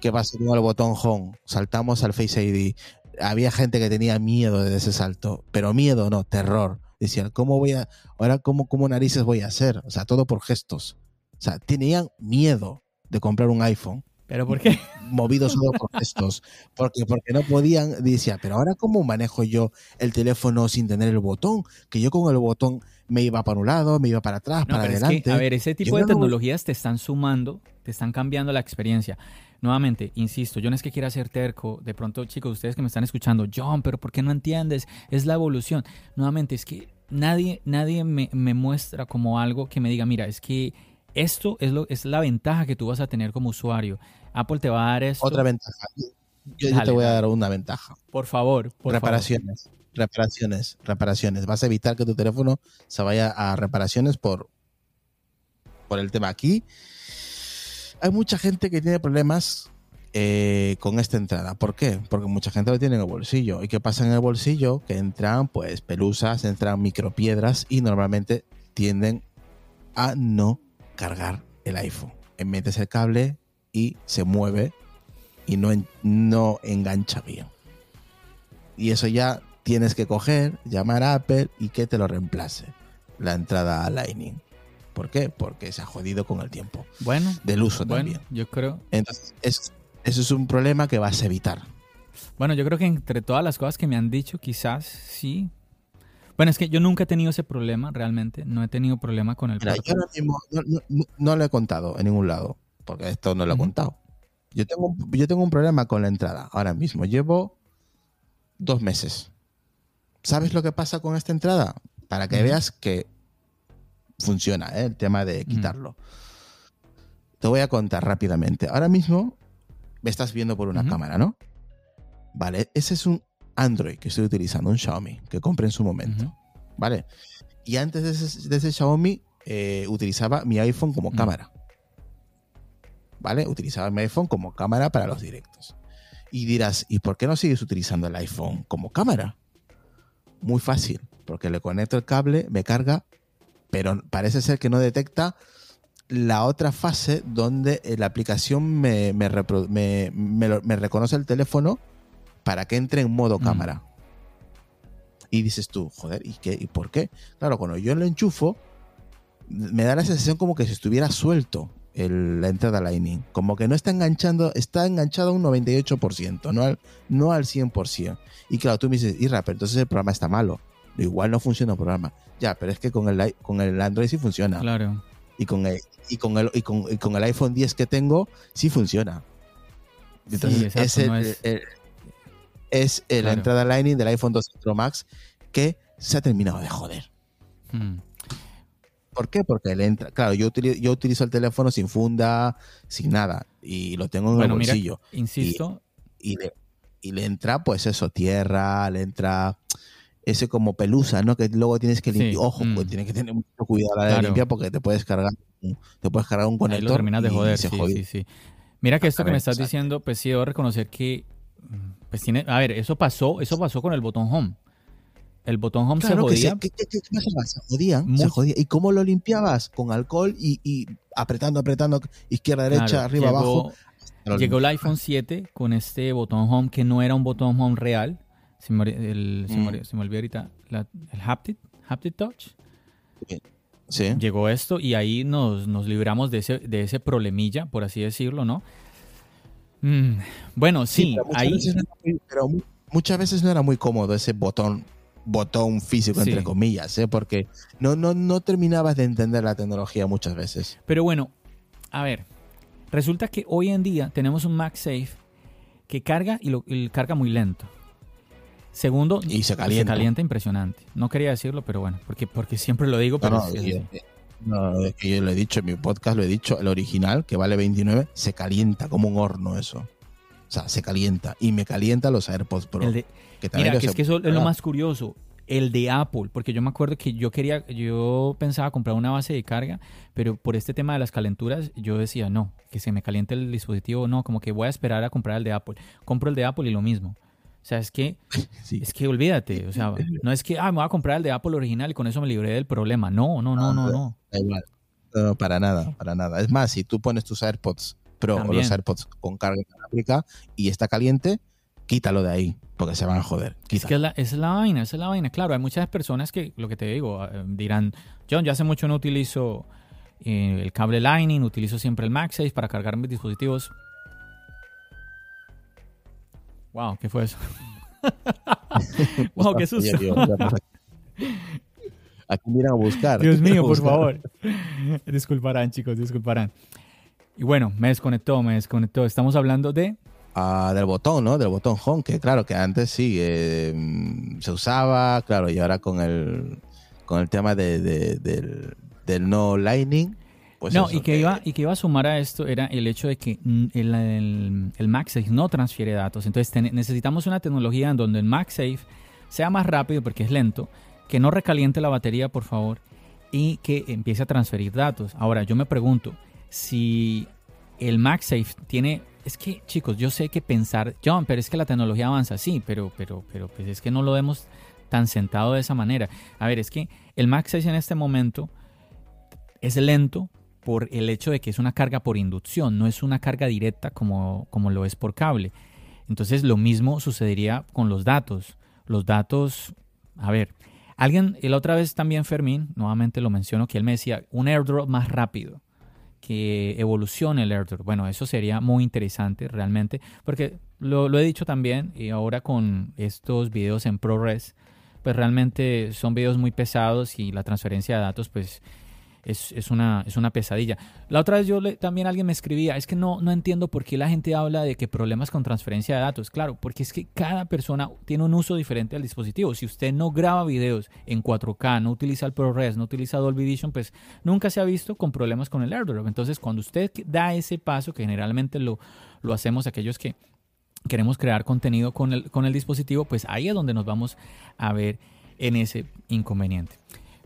¿qué pasa con el botón Home? Saltamos al Face ID había gente que tenía miedo de ese salto, pero miedo no, terror. Decían, ¿cómo voy a, ahora cómo, cómo narices voy a hacer? O sea, todo por gestos. O sea, tenían miedo de comprar un iPhone. ¿Pero por qué? [LAUGHS] Movidos solo por gestos. Porque, porque no podían, decía, pero ahora cómo manejo yo el teléfono sin tener el botón? Que yo con el botón me iba para un lado, me iba para atrás, para adelante. a ver, ese tipo de tecnologías te están sumando, te están cambiando la experiencia. Nuevamente, insisto, yo no es que quiera ser terco. De pronto, chicos, ustedes que me están escuchando, John, pero ¿por qué no entiendes? Es la evolución. Nuevamente, es que nadie, nadie me, muestra como algo que me diga, mira, es que esto es, lo, es la ventaja que tú vas a tener como usuario. Apple te va a dar esto. Otra ventaja. Yo, te voy a dar una ventaja. Por favor. Por reparaciones. Reparaciones. Reparaciones. Vas a evitar que tu teléfono se vaya a reparaciones por, por el tema aquí hay mucha gente que tiene problemas eh, con esta entrada. ¿Por qué? Porque mucha gente lo tiene en el bolsillo. ¿Y qué pasa en el bolsillo? Que entran pues pelusas, entran micropiedras y normalmente tienden a no cargar el iPhone. Metes el cable y se mueve y no, no engancha bien. Y eso ya tienes que coger, llamar a Apple y que te lo reemplace la entrada a Lightning. ¿Por qué? Porque se ha jodido con el tiempo. Bueno. Del uso también. Yo creo. Entonces, eso es un problema que vas a evitar. Bueno, yo creo que entre todas las cosas que me han dicho, quizás sí. Bueno, es que yo nunca he tenido ese problema, realmente. No he tenido problema con el Mira, yo ahora mismo no, lo he contado en ningún lado, porque esto no lo he contado. Yo tengo, yo tengo un problema con la entrada ahora mismo. Llevo dos meses. ¿Sabes lo que pasa con esta entrada? Para que veas que funciona ¿eh? el tema de quitarlo. Te voy a contar rápidamente. Ahora mismo me estás viendo por una cámara, ¿no? Vale, ese es un Android que estoy utilizando, un Xiaomi, que compré en su momento. ¿Vale? Y antes de ese, Xiaomi eh, utilizaba mi iPhone como cámara. ¿Vale? Utilizaba mi iPhone como cámara para los directos. Y dirás, ¿y por qué no sigues utilizando el iPhone como cámara? Muy fácil, porque le conecto el cable, me carga pero parece ser que no detecta la otra fase donde eh, la aplicación me, me, reconoce el teléfono para que entre en modo mm. cámara. Y dices tú, joder, ¿y, qué, ¿y por qué? Claro, cuando yo lo enchufo, me da la sensación como que si estuviera suelto la entrada Lightning. Como que no está enganchando, está enganchado a un 98%, no al, no al 100%. Y claro, tú me dices, Irra, pero entonces el programa está malo igual no funciona el programa. Ya, pero es que con el, con el Android sí funciona. Claro. Y con el, y con el, y con, el iPhone 10 que tengo, sí funciona. Entonces, es, es, la entrada Lightning del iPhone 12 Pro Max que se ha terminado de joder. Hmm. ¿Por qué? Porque le entra. Claro, yo utilizo, yo utilizo el teléfono sin funda, sin nada. Y lo tengo en el bolsillo. insisto. Y, le, y le entra, pues eso, tierra, le entra ese como pelusa, ¿no? Que luego tienes que limpiar. Sí, Ojo, mm. pues tienes que tener mucho cuidado a la hora de limpiar porque te puedes cargar, te puedes cargar un Ahí conector lo terminas de y joder, se sí, sí, sí. Mira que esto que me estás diciendo, pues sí debo reconocer que, mm, pues tiene, a ver, eso pasó, eso pasó con el botón home. El botón home Claro se que jodía. se, ¿qué, qué, qué pasaba? Se jodían, se jodían. ¿Y cómo lo limpiabas? Con alcohol y, y apretando, apretando, izquierda, derecha, Claro, arriba, llegó- abajo. Llegó el iPhone 7 con este botón home que no era un botón home real. Se me, el- se me- Mm. se me olvidó ahorita la- el haptic, haptic touch. Sí. Llegó esto y ahí nos, nos libramos de ese, de ese problemilla, por así decirlo, ¿no? Mm, bueno, sí, pero muchas ahí veces no era muy- pero mu- muchas veces no era muy cómodo ese botón botón físico Sí. entre comillas, ¿eh? porque no, no, no terminabas de entender la tecnología muchas veces. Pero bueno, a ver, resulta que hoy en día tenemos un MagSafe que carga y lo y carga muy lento. Segundo, Y se calienta. impresionante. No quería decirlo, pero bueno, porque, porque siempre lo digo, No, pero no, no, es que yo lo he dicho en mi podcast, lo he dicho, el original, que vale 29, se calienta como un horno eso. O sea, se calienta. Y me calienta los AirPods Pro. El de- que también Mira, que es que eso es lo más curioso. El de Apple, porque yo me acuerdo que yo quería, yo pensaba comprar una base de carga, pero por este tema de las calenturas, yo decía, no, que se me caliente el dispositivo, no, como que voy a esperar a comprar el de Apple. Compro el de Apple y lo mismo. O sea, es que, [LAUGHS] sí. es que olvídate, o sea, [LAUGHS] no es que, ah, me voy a comprar el de Apple original y con eso me libré del problema. No, no, no, no, no. No, para nada, para nada. Es más, si tú pones tus AirPods Pro o los AirPods con carga inalámbrica y está caliente, quítalo de ahí, porque se van a joder. Es Quítalo. que es la, es la vaina, esa es la vaina. Claro, hay muchas personas que, lo que te digo, eh, dirán, John, yo hace mucho no utilizo eh, el cable Lightning, utilizo siempre el MagSafe para cargar mis dispositivos. Wow, ¿qué fue eso? [LAUGHS] wow, qué susto. Aquí miran a buscar. Dios [LAUGHS] mío, por favor. disculparán, chicos, disculparán. Y bueno, me desconectó, me desconectó. Estamos hablando de... Ah, del botón, ¿no? Del botón home, que claro, que antes sí eh, se usaba, claro, y ahora con el con el tema de, de- del, del no lightning, pues no, eso, y que, iba, y que iba a sumar a esto era el hecho de que el, el, el MagSafe no transfiere datos. Entonces necesitamos una tecnología en donde el MagSafe sea más rápido porque es lento, que no recaliente la batería, por favor, y que empiece a transferir datos. Ahora, yo me pregunto si el MagSafe tiene... Es que, chicos, yo sé que pensar, John, pero es que la tecnología avanza, sí, pero, pero, pero pues es que no lo vemos tan sentado de esa manera. A ver, es que el MagSafe en este momento es lento por el hecho de que es una carga por inducción, no es una carga directa como, como lo es por cable. Entonces lo mismo sucedería con los datos. Los datos, a ver, alguien, la otra vez también Fermín, nuevamente lo menciono, que él me decía, un airdrop más rápido, que evolucione el airdrop. Bueno, eso sería muy interesante realmente, porque lo, lo he dicho también, y ahora con estos videos en ProRes, pues realmente son videos muy pesados y la transferencia de datos, pues es, es una, es una pesadilla. La otra vez yo le- también alguien me escribía, es que no, no entiendo por qué la gente habla de que problemas con transferencia de datos. Claro, porque es que cada persona tiene un uso diferente del dispositivo. Si usted no graba videos en 4K, no utiliza el ProRes, no utiliza Dolby Vision, pues nunca se ha visto con problemas con el airdrop. Entonces, cuando usted da ese paso, que generalmente lo, lo hacemos aquellos que queremos crear contenido con el, con el dispositivo, pues ahí es donde nos vamos a ver en ese inconveniente.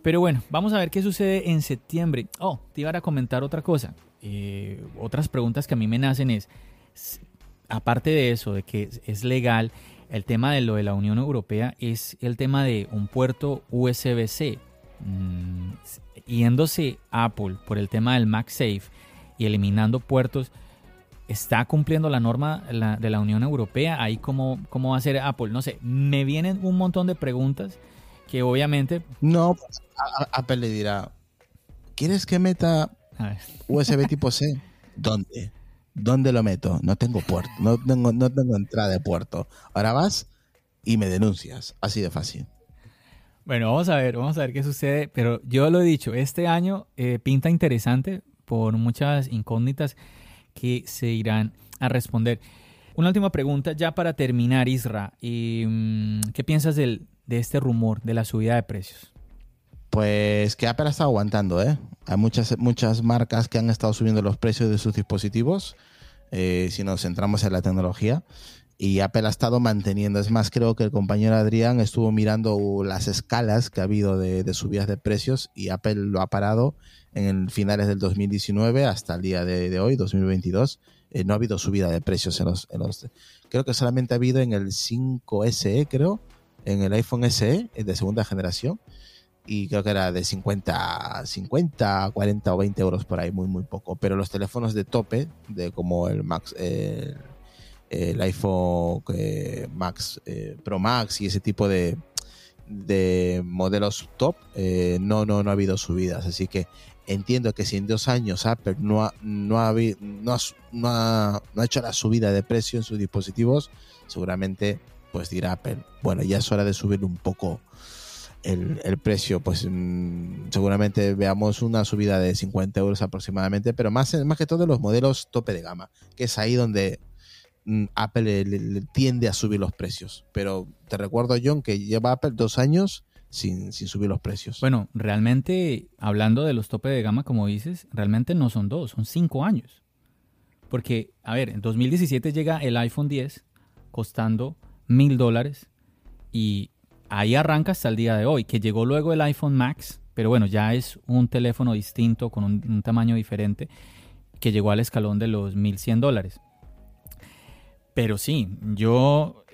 Pero bueno, vamos a ver qué sucede en septiembre. Oh, te iba a comentar otra cosa. Eh, otras preguntas que a mí me nacen es, aparte de eso, de que es- legal, el tema de lo de la Unión Europea es el tema de un puerto USB-C. Mm, yéndose Apple por el tema del MagSafe y eliminando puertos, ¿está cumpliendo la norma de la Unión Europea? Ahí cómo, cómo va a ser Apple. No sé, me vienen un montón de preguntas que obviamente... No, pues, Apple le dirá, ¿quieres que meta USB tipo C? ¿Dónde? ¿Dónde lo meto? No tengo puerto, no tengo, no tengo entrada de puerto. Ahora vas y me denuncias. Así de fácil. Bueno, vamos a ver, vamos a ver qué sucede. Pero yo lo he dicho, este año eh, pinta interesante por muchas incógnitas que se irán a responder. Una última pregunta ya para terminar, Isra. Mm, ¿Qué piensas del, de este rumor de la subida de precios? Pues que Apple ha estado aguantando, ¿eh? Hay muchas, muchas marcas que han estado subiendo los precios de sus dispositivos, eh, si nos centramos en la tecnología. y Apple ha estado manteniendo. Es más, creo que el compañero Adrián estuvo mirando las escalas que ha habido de, subidas de precios y Apple lo ha parado en finales del 2019 hasta el día de, hoy, 2022. Eh, no ha habido subida de precios en los, en los... Creo que solamente ha habido en el 5SE, creo, en el iPhone SE de segunda generación y creo que era de 50, 50, 40 o 20 euros por ahí, muy, muy poco. Pero los teléfonos de tope, de como el Max, el iPhone eh, Max eh, Pro Max y ese tipo de, de modelos top, eh, no, no, no ha habido subidas. Así que entiendo que si en dos años Apple no ha, no ha, no ha, no ha hecho la subida de precio en sus dispositivos, seguramente pues dirá Apple, bueno, ya es hora de subir un poco el, precio. Pues mm, seguramente veamos una subida de 50 euros aproximadamente, pero más, más que todo los modelos tope de gama, que es ahí donde Mm, Apple le, tiende a subir los precios. Pero te recuerdo, John, que lleva Apple dos años sin, subir los precios. Bueno, realmente, hablando de los tope de gama, como dices, realmente no son dos, son cinco años. Porque, a ver, en 2017 llega el iPhone 10 costando mil dólares y ahí arranca hasta el día de hoy, que llegó luego el iPhone Max, pero bueno, ya es un teléfono distinto, con un, tamaño diferente, que llegó al escalón de los 1100 dólares. Pero sí, yo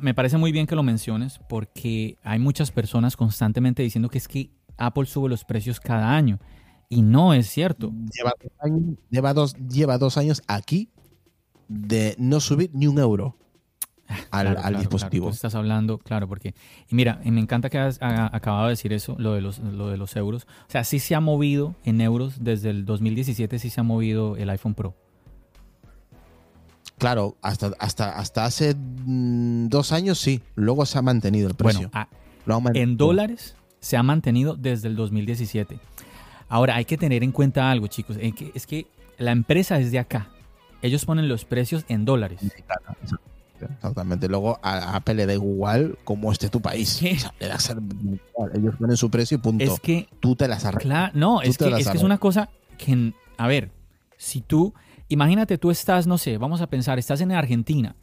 me parece muy bien que lo menciones porque hay muchas personas constantemente diciendo que es que Apple sube los precios cada año y no es cierto. Lleva dos, lleva dos, años aquí de no subir ni un euro ah, al, dispositivo. estás hablando, claro, porque y mira, me encanta que has acabado de decir eso, lo de, los, lo de los euros. O sea, sí se ha movido en euros desde el 2017, sí se ha movido el iPhone Pro. Claro, hasta, hasta, hasta hace mm, dos años sí, luego se ha mantenido el precio. Bueno, en dólares se ha mantenido desde el 2017. Ahora, hay que tener en cuenta algo, chicos, es que la empresa es de acá. Ellos ponen los precios en dólares. Exactamente. Luego a Apple le da igual cómo esté tu país. Ellos ponen su precio y punto. Es que tú te las arreglas. no, es, que, es que es una cosa que, a ver, si tú Imagínate tú estás, no sé, vamos a pensar, estás en Argentina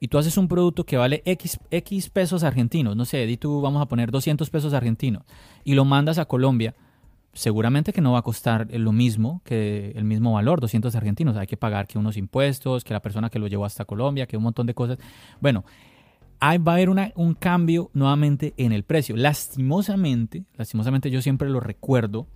y tú haces un producto que vale X, X pesos argentinos, no sé, di tú vamos a poner 200 pesos argentinos y lo mandas a Colombia, seguramente que no va a costar lo mismo que el mismo valor, 200 argentinos. Hay que pagar que unos impuestos, que la persona que lo llevó hasta Colombia, que un montón de cosas. Bueno, va a haber un cambio nuevamente en el precio. Lastimosamente, lastimosamente yo siempre lo recuerdo,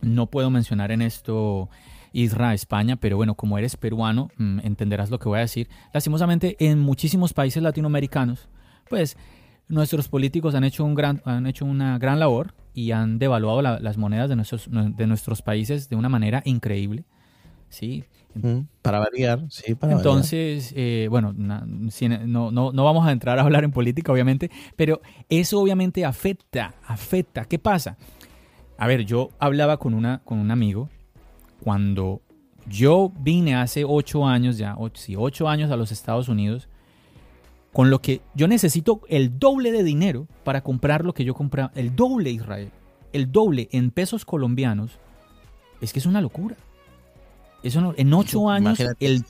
no puedo mencionar en esto Isra, España, pero bueno, como eres peruano, mm, entenderás lo que voy a decir. Lastimosamente, en muchísimos países latinoamericanos, pues nuestros políticos han hecho, un gran, han hecho una gran labor y han devaluado las monedas de nuestros, de nuestros países de una manera increíble. Sí. Para variar, sí, para Entonces, eh, bueno, no, no, no, vamos a entrar a hablar en política, obviamente, pero eso obviamente afecta, afecta. ¿Qué pasa? A ver, yo hablaba con, una, con un amigo cuando yo vine hace ocho años ya, ocho, sí, ocho años a los Estados Unidos, con lo que yo necesito el doble de dinero para comprar lo que yo compraba, el doble Israel, el doble en pesos colombianos, es que es una locura. Eso en ocho años, el,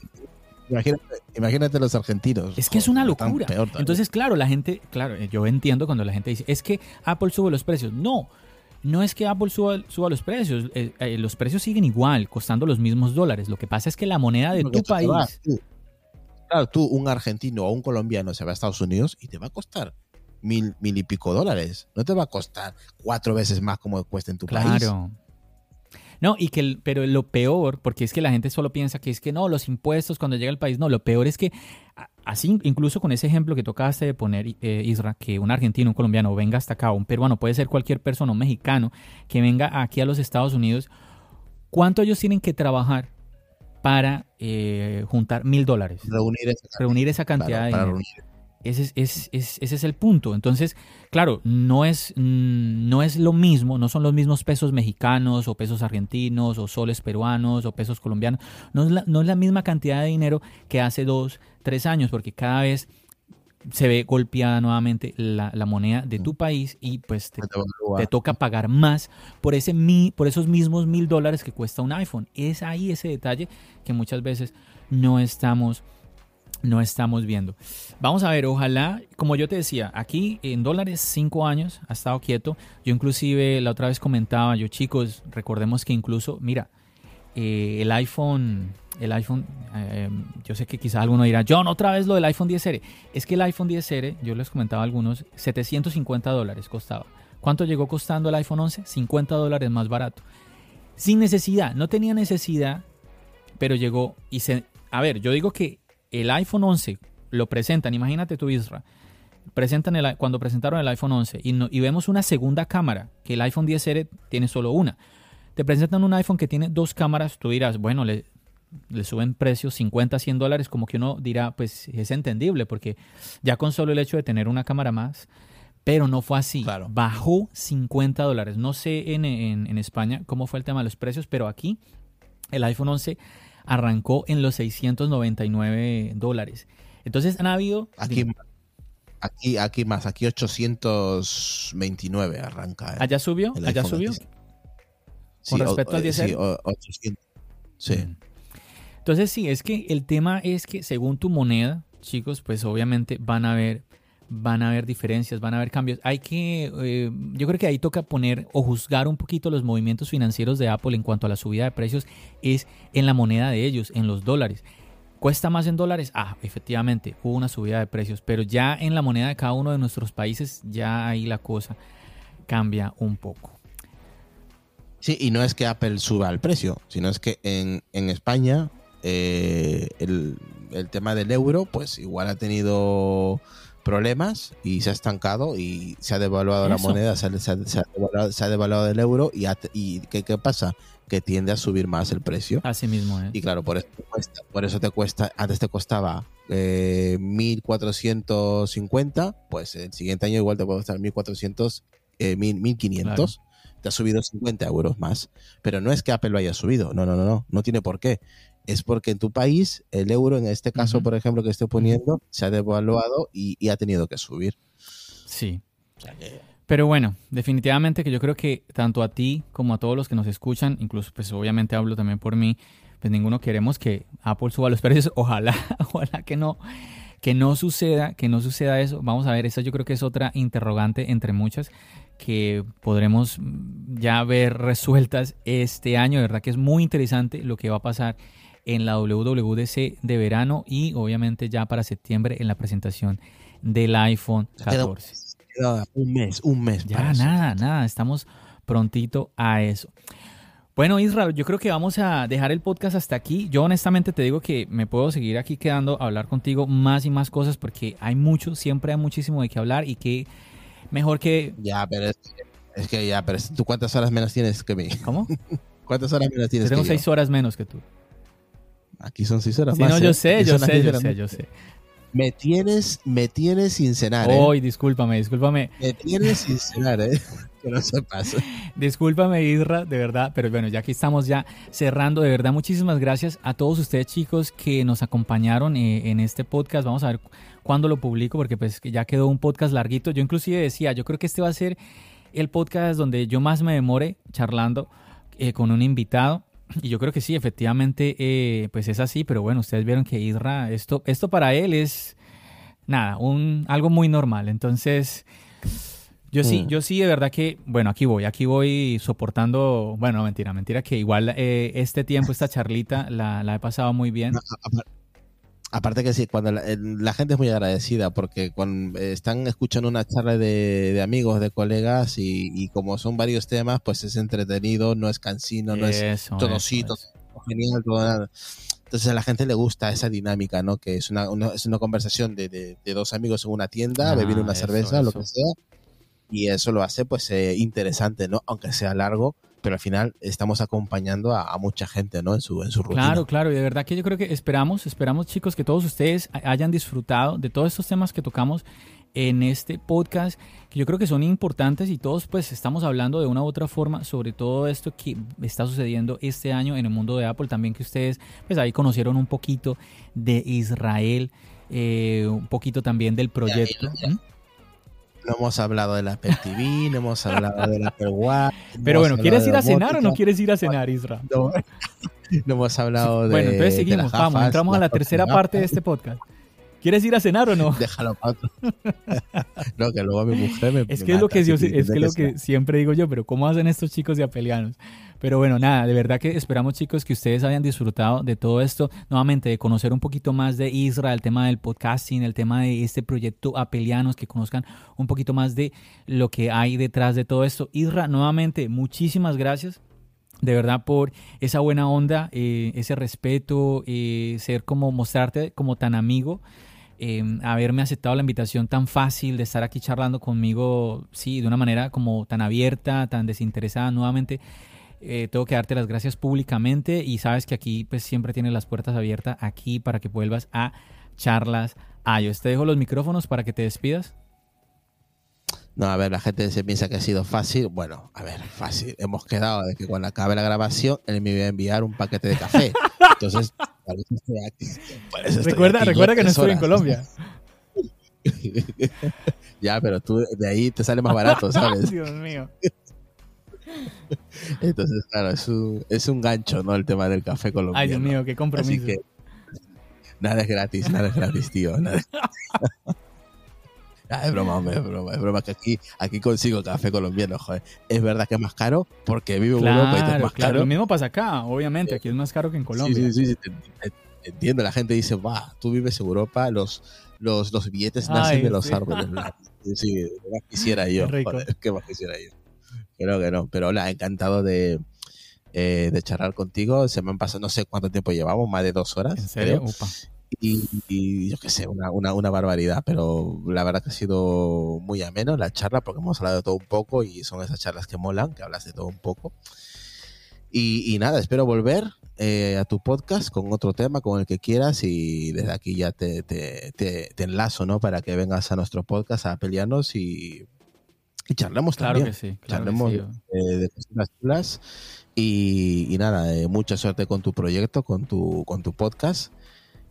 Imagínate, los argentinos. Es que es una locura. Entonces, claro, la gente, claro, yo entiendo cuando la gente dice, es que Apple sube los precios. No, no es que Apple suba, los precios, eh, eh, los precios siguen igual, costando los mismos dólares. Lo que pasa es que la moneda de tu país... claro, tú, un argentino o un colombiano se va a Estados Unidos y te va a costar mil, mil y pico dólares. No te va a costar cuatro veces más como cuesta en tu país. Claro. No, y que, pero lo peor, porque es que la gente solo piensa que es que no, los impuestos cuando llega al país, no, lo peor es que así, incluso con ese ejemplo que tocaste de poner, eh, Isra, que un argentino, un colombiano venga hasta acá, un peruano, puede ser cualquier persona, un mexicano, que venga aquí a los Estados Unidos, ¿cuánto ellos tienen que trabajar para eh, juntar mil dólares? Reunir esa cantidad, de dinero. Ese es, ese es el punto. Entonces, claro, no es, mm, no es lo mismo, no son los mismos pesos mexicanos o pesos argentinos o soles peruanos o pesos colombianos. No es la, no es la misma cantidad de dinero que hace dos, tres años, porque cada vez se ve golpeada nuevamente la, moneda de tu país y pues te, te, toca pagar más por, ese, por esos mismos mil dólares que cuesta un iPhone. Es ahí ese detalle que muchas veces no estamos no estamos viendo. Vamos a ver, ojalá, como yo te decía, aquí en dólares cinco años ha estado quieto. Yo inclusive la otra vez comentaba, yo chicos, recordemos que incluso, mira, eh, el iPhone, el iPhone, eh, yo sé que quizás alguno dirá, John, otra vez lo del iPhone 10R. Es que el iPhone 10R, yo les comentaba a algunos, 750 dólares costaba. ¿Cuánto llegó costando el iPhone 11? 50 dólares más barato. Sin necesidad, no tenía necesidad, pero llegó y se... A ver, yo digo que el iPhone 11 lo presentan, imagínate tú Isra, presentan el, cuando presentaron el iPhone 11 y, vemos una segunda cámara, que el iPhone 10R tiene solo una. Te presentan un iPhone que tiene dos cámaras, tú dirás, bueno, le, le suben precios 50, 100 dólares, como que uno dirá, pues es entendible, porque ya con solo el hecho de tener una cámara más, pero no fue así. Bajó 50 dólares. No sé en, en, España cómo fue el tema de los precios, pero aquí el iPhone 11 arrancó en los 699 dólares. Entonces han habido... Aquí, aquí, aquí más, aquí 829 arranca. Eh, ¿Allá subió? ¿Allá subió? Con respecto al 10 Sí, 800. Sí. Mm. Entonces sí, es que el tema es que según tu moneda, chicos, pues obviamente van a haber van a haber diferencias, van a haber cambios. Hay que, eh, yo creo que ahí toca poner o juzgar un poquito los movimientos financieros de Apple en cuanto a la subida de precios, es en la moneda de ellos, en los dólares. ¿Cuesta más en dólares? Ah, efectivamente, hubo una subida de precios, pero ya en la moneda de cada uno de nuestros países, ya ahí la cosa cambia un poco. Sí, y no es que Apple suba el precio, sino es que en, España eh, el, el tema del euro, pues igual ha tenido problemas y se ha estancado y se ha devaluado la moneda, se ha, se, ha devaluado, el euro y, y ¿qué, ¿qué, pasa? Que tiende a subir más el precio. Así mismo, ¿eh? Y claro, por eso, te cuesta, por eso te cuesta, antes te costaba eh, 1.450, pues el siguiente año igual te puede costar 1.400, eh, 1.500. Te ha subido 50 euros más. Pero no es que Apple lo haya subido, no, no, no, no, no tiene por qué es porque en tu país el euro, en este caso, por ejemplo, que estoy poniendo, se ha devaluado y, ha tenido que subir. Sí. Pero bueno, definitivamente que yo creo que tanto a ti como a todos los que nos escuchan, incluso pues obviamente hablo también por mí, pues ninguno queremos que Apple suba los [LAUGHS] precios. Ojalá, [LAUGHS] ojalá que no, que no suceda, que no suceda eso. Vamos a ver, esa yo creo que es otra interrogante entre muchas que podremos ya ver resueltas este año. De verdad que es muy interesante lo que va a pasar en la WWDC de verano y obviamente ya para septiembre en la presentación del iPhone 14. un mes, un mes. Ya nada, nada, estamos prontito a eso. Bueno, Israel, yo creo que vamos a dejar el podcast hasta aquí. Yo honestamente te digo que me puedo seguir aquí quedando a hablar contigo más y más cosas porque hay mucho, siempre hay muchísimo de qué hablar y que mejor que... Ya, pero es, que ya, pero tú cuántas horas menos tienes que mí. ¿Cómo? [LAUGHS] ¿Cuántas horas menos tienes? tengo seis horas menos que tú. Aquí son seis horas sí, No, yo sé, yo sé, yo sé, yo sé. Me tienes, me tienes sin cenar, ¿eh? Uy, discúlpame, discúlpame. Me tienes sin cenar, ¿eh? [LAUGHS] Que no se pase. Discúlpame, Isra, de verdad, pero bueno, ya aquí estamos ya cerrando, de verdad, muchísimas gracias a todos ustedes, chicos, que nos acompañaron eh, en este podcast. Vamos a ver cuándo lo publico, porque pues ya quedó un podcast larguito. Yo inclusive decía, yo creo que este va a ser el podcast donde yo más me demore charlando eh, con un invitado. Y yo creo que sí, efectivamente, eh, pues es así, pero bueno, ustedes vieron que Isra, esto, esto para él es nada, un, algo muy normal. Entonces, yo sí, mm. yo sí, de verdad que, bueno, aquí voy, aquí voy soportando, bueno, mentira, mentira, que igual eh, este tiempo, esta charlita, la, la, he pasado muy bien. Aparte que sí, cuando la, gente es muy agradecida porque cuando están escuchando una charla de, amigos, de colegas y, como son varios temas, pues es entretenido, no es cansino, no es todo sí, todo genial, todo Entonces a la gente le gusta esa dinámica, ¿no? Que es una, es una conversación de, de, dos amigos en una tienda, ah, bebiendo una cerveza, lo que sea. Y eso lo hace pues eh, interesante, ¿no? Aunque sea largo, pero al final estamos acompañando a, mucha gente, ¿no? En su, en su rutina. Claro, claro, y de verdad que yo creo que esperamos, esperamos chicos que todos ustedes hayan disfrutado de todos estos temas que tocamos en este podcast, que yo creo que son importantes y todos pues estamos hablando de una u otra forma sobre todo esto que está sucediendo este año en el mundo de Apple, también que ustedes pues ahí conocieron un poquito de Israel, eh, un poquito también del proyecto. No hemos hablado de la Apple TV, no hemos hablado de la Apple Watch. Pero bueno, ¿quieres ir a cenar o no quieres ir a cenar, Isra? No, hemos hablado de. Bueno, entonces seguimos, vamos, entramos a la tercera parte de este podcast. ¿Quieres ir a cenar o no? [LAUGHS] Déjalo otro. [LAUGHS] no, que luego mi mujer me. Es que es lo que, es que, lo que siempre digo yo, pero ¿cómo hacen estos chicos de apelianos? Pero bueno, nada, de verdad que esperamos chicos que ustedes hayan disfrutado de todo esto, nuevamente de conocer un poquito más de Isra, el tema del podcasting, el tema de este proyecto Apelianos, que conozcan un poquito más de lo que hay detrás de todo esto. Isra, nuevamente, muchísimas gracias de verdad por esa buena onda, eh, ese respeto, eh, ser como mostrarte como tan amigo, eh, haberme aceptado la invitación tan fácil de estar aquí charlando conmigo, sí, de una manera como tan abierta, tan desinteresada nuevamente. tengo que darte las gracias públicamente y sabes que aquí pues siempre tienes las puertas abiertas aquí para que vuelvas a charlas. Ah, yo te dejo los micrófonos para que te despidas. No, a ver, la gente se piensa que ha sido fácil. Bueno, a ver, fácil. Hemos quedado de que cuando acabe la grabación, él me iba a enviar un paquete de café. [LAUGHS] Entonces, por eso estoy aquí. recuerda, recuerda que no estoy en Colombia. [LAUGHS] ya, pero tú de ahí te sale más barato, ¿sabes? [LAUGHS] Dios mío. Entonces, claro, es un, es un gancho, ¿no? El tema del café colombiano. Ay, Dios mío, qué compromiso. Así que, nada es gratis, nada es gratis, tío. Nada Ah, es broma, hombre, es broma, es broma que aquí, aquí consigo café colombiano, joder. Es verdad que es más caro porque vivo en Europa y es más caro. Lo mismo pasa acá, obviamente, aquí es más caro que en Colombia. Sí, sí, sí, entiendo. La gente dice, va, tú vives en Europa, los, los, los billetes nacen de los árboles. [LAUGHS] sí, ¿qué más quisiera yo? Joder, ¿Qué más quisiera yo? Creo que no, pero hola, encantado de, eh, de charlar contigo. Se me han pasado, no sé cuánto tiempo llevamos, más de dos horas. ¿En serio? Y, yo qué sé, una, una, una, barbaridad, pero la verdad que ha sido muy ameno la charla porque hemos hablado de todo un poco y son esas charlas que molan, que hablas de todo un poco. Y, nada, espero volver eh, a tu podcast con otro tema, con el que quieras y desde aquí ya te, te, te, enlazo, ¿no? Para que vengas a nuestro podcast a pelearnos y, y charlemos claro también. Que sí, charlemos que sí. de cosas chulas y, y nada, eh, mucha suerte con tu proyecto, con tu, con tu podcast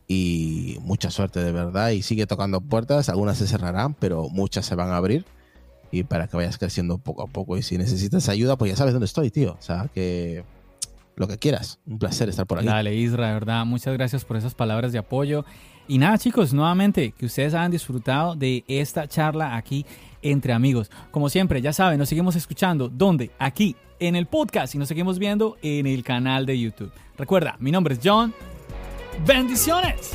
y mucha suerte de verdad y sigue tocando puertas, algunas se cerrarán, pero muchas se van a abrir y para que vayas creciendo poco a poco y si necesitas ayuda, pues ya sabes dónde estoy, tío, o sea, que lo que quieras, un placer estar por aquí. Dale, Isra, de verdad, muchas gracias por esas palabras de apoyo. Y nada, chicos, nuevamente, que ustedes hayan disfrutado de esta charla aquí entre amigos. Como siempre, ya saben, nos seguimos escuchando. ¿Dónde? Aquí, en el podcast y nos seguimos viendo en el canal de YouTube. Recuerda, mi nombre es John. Bendiciones.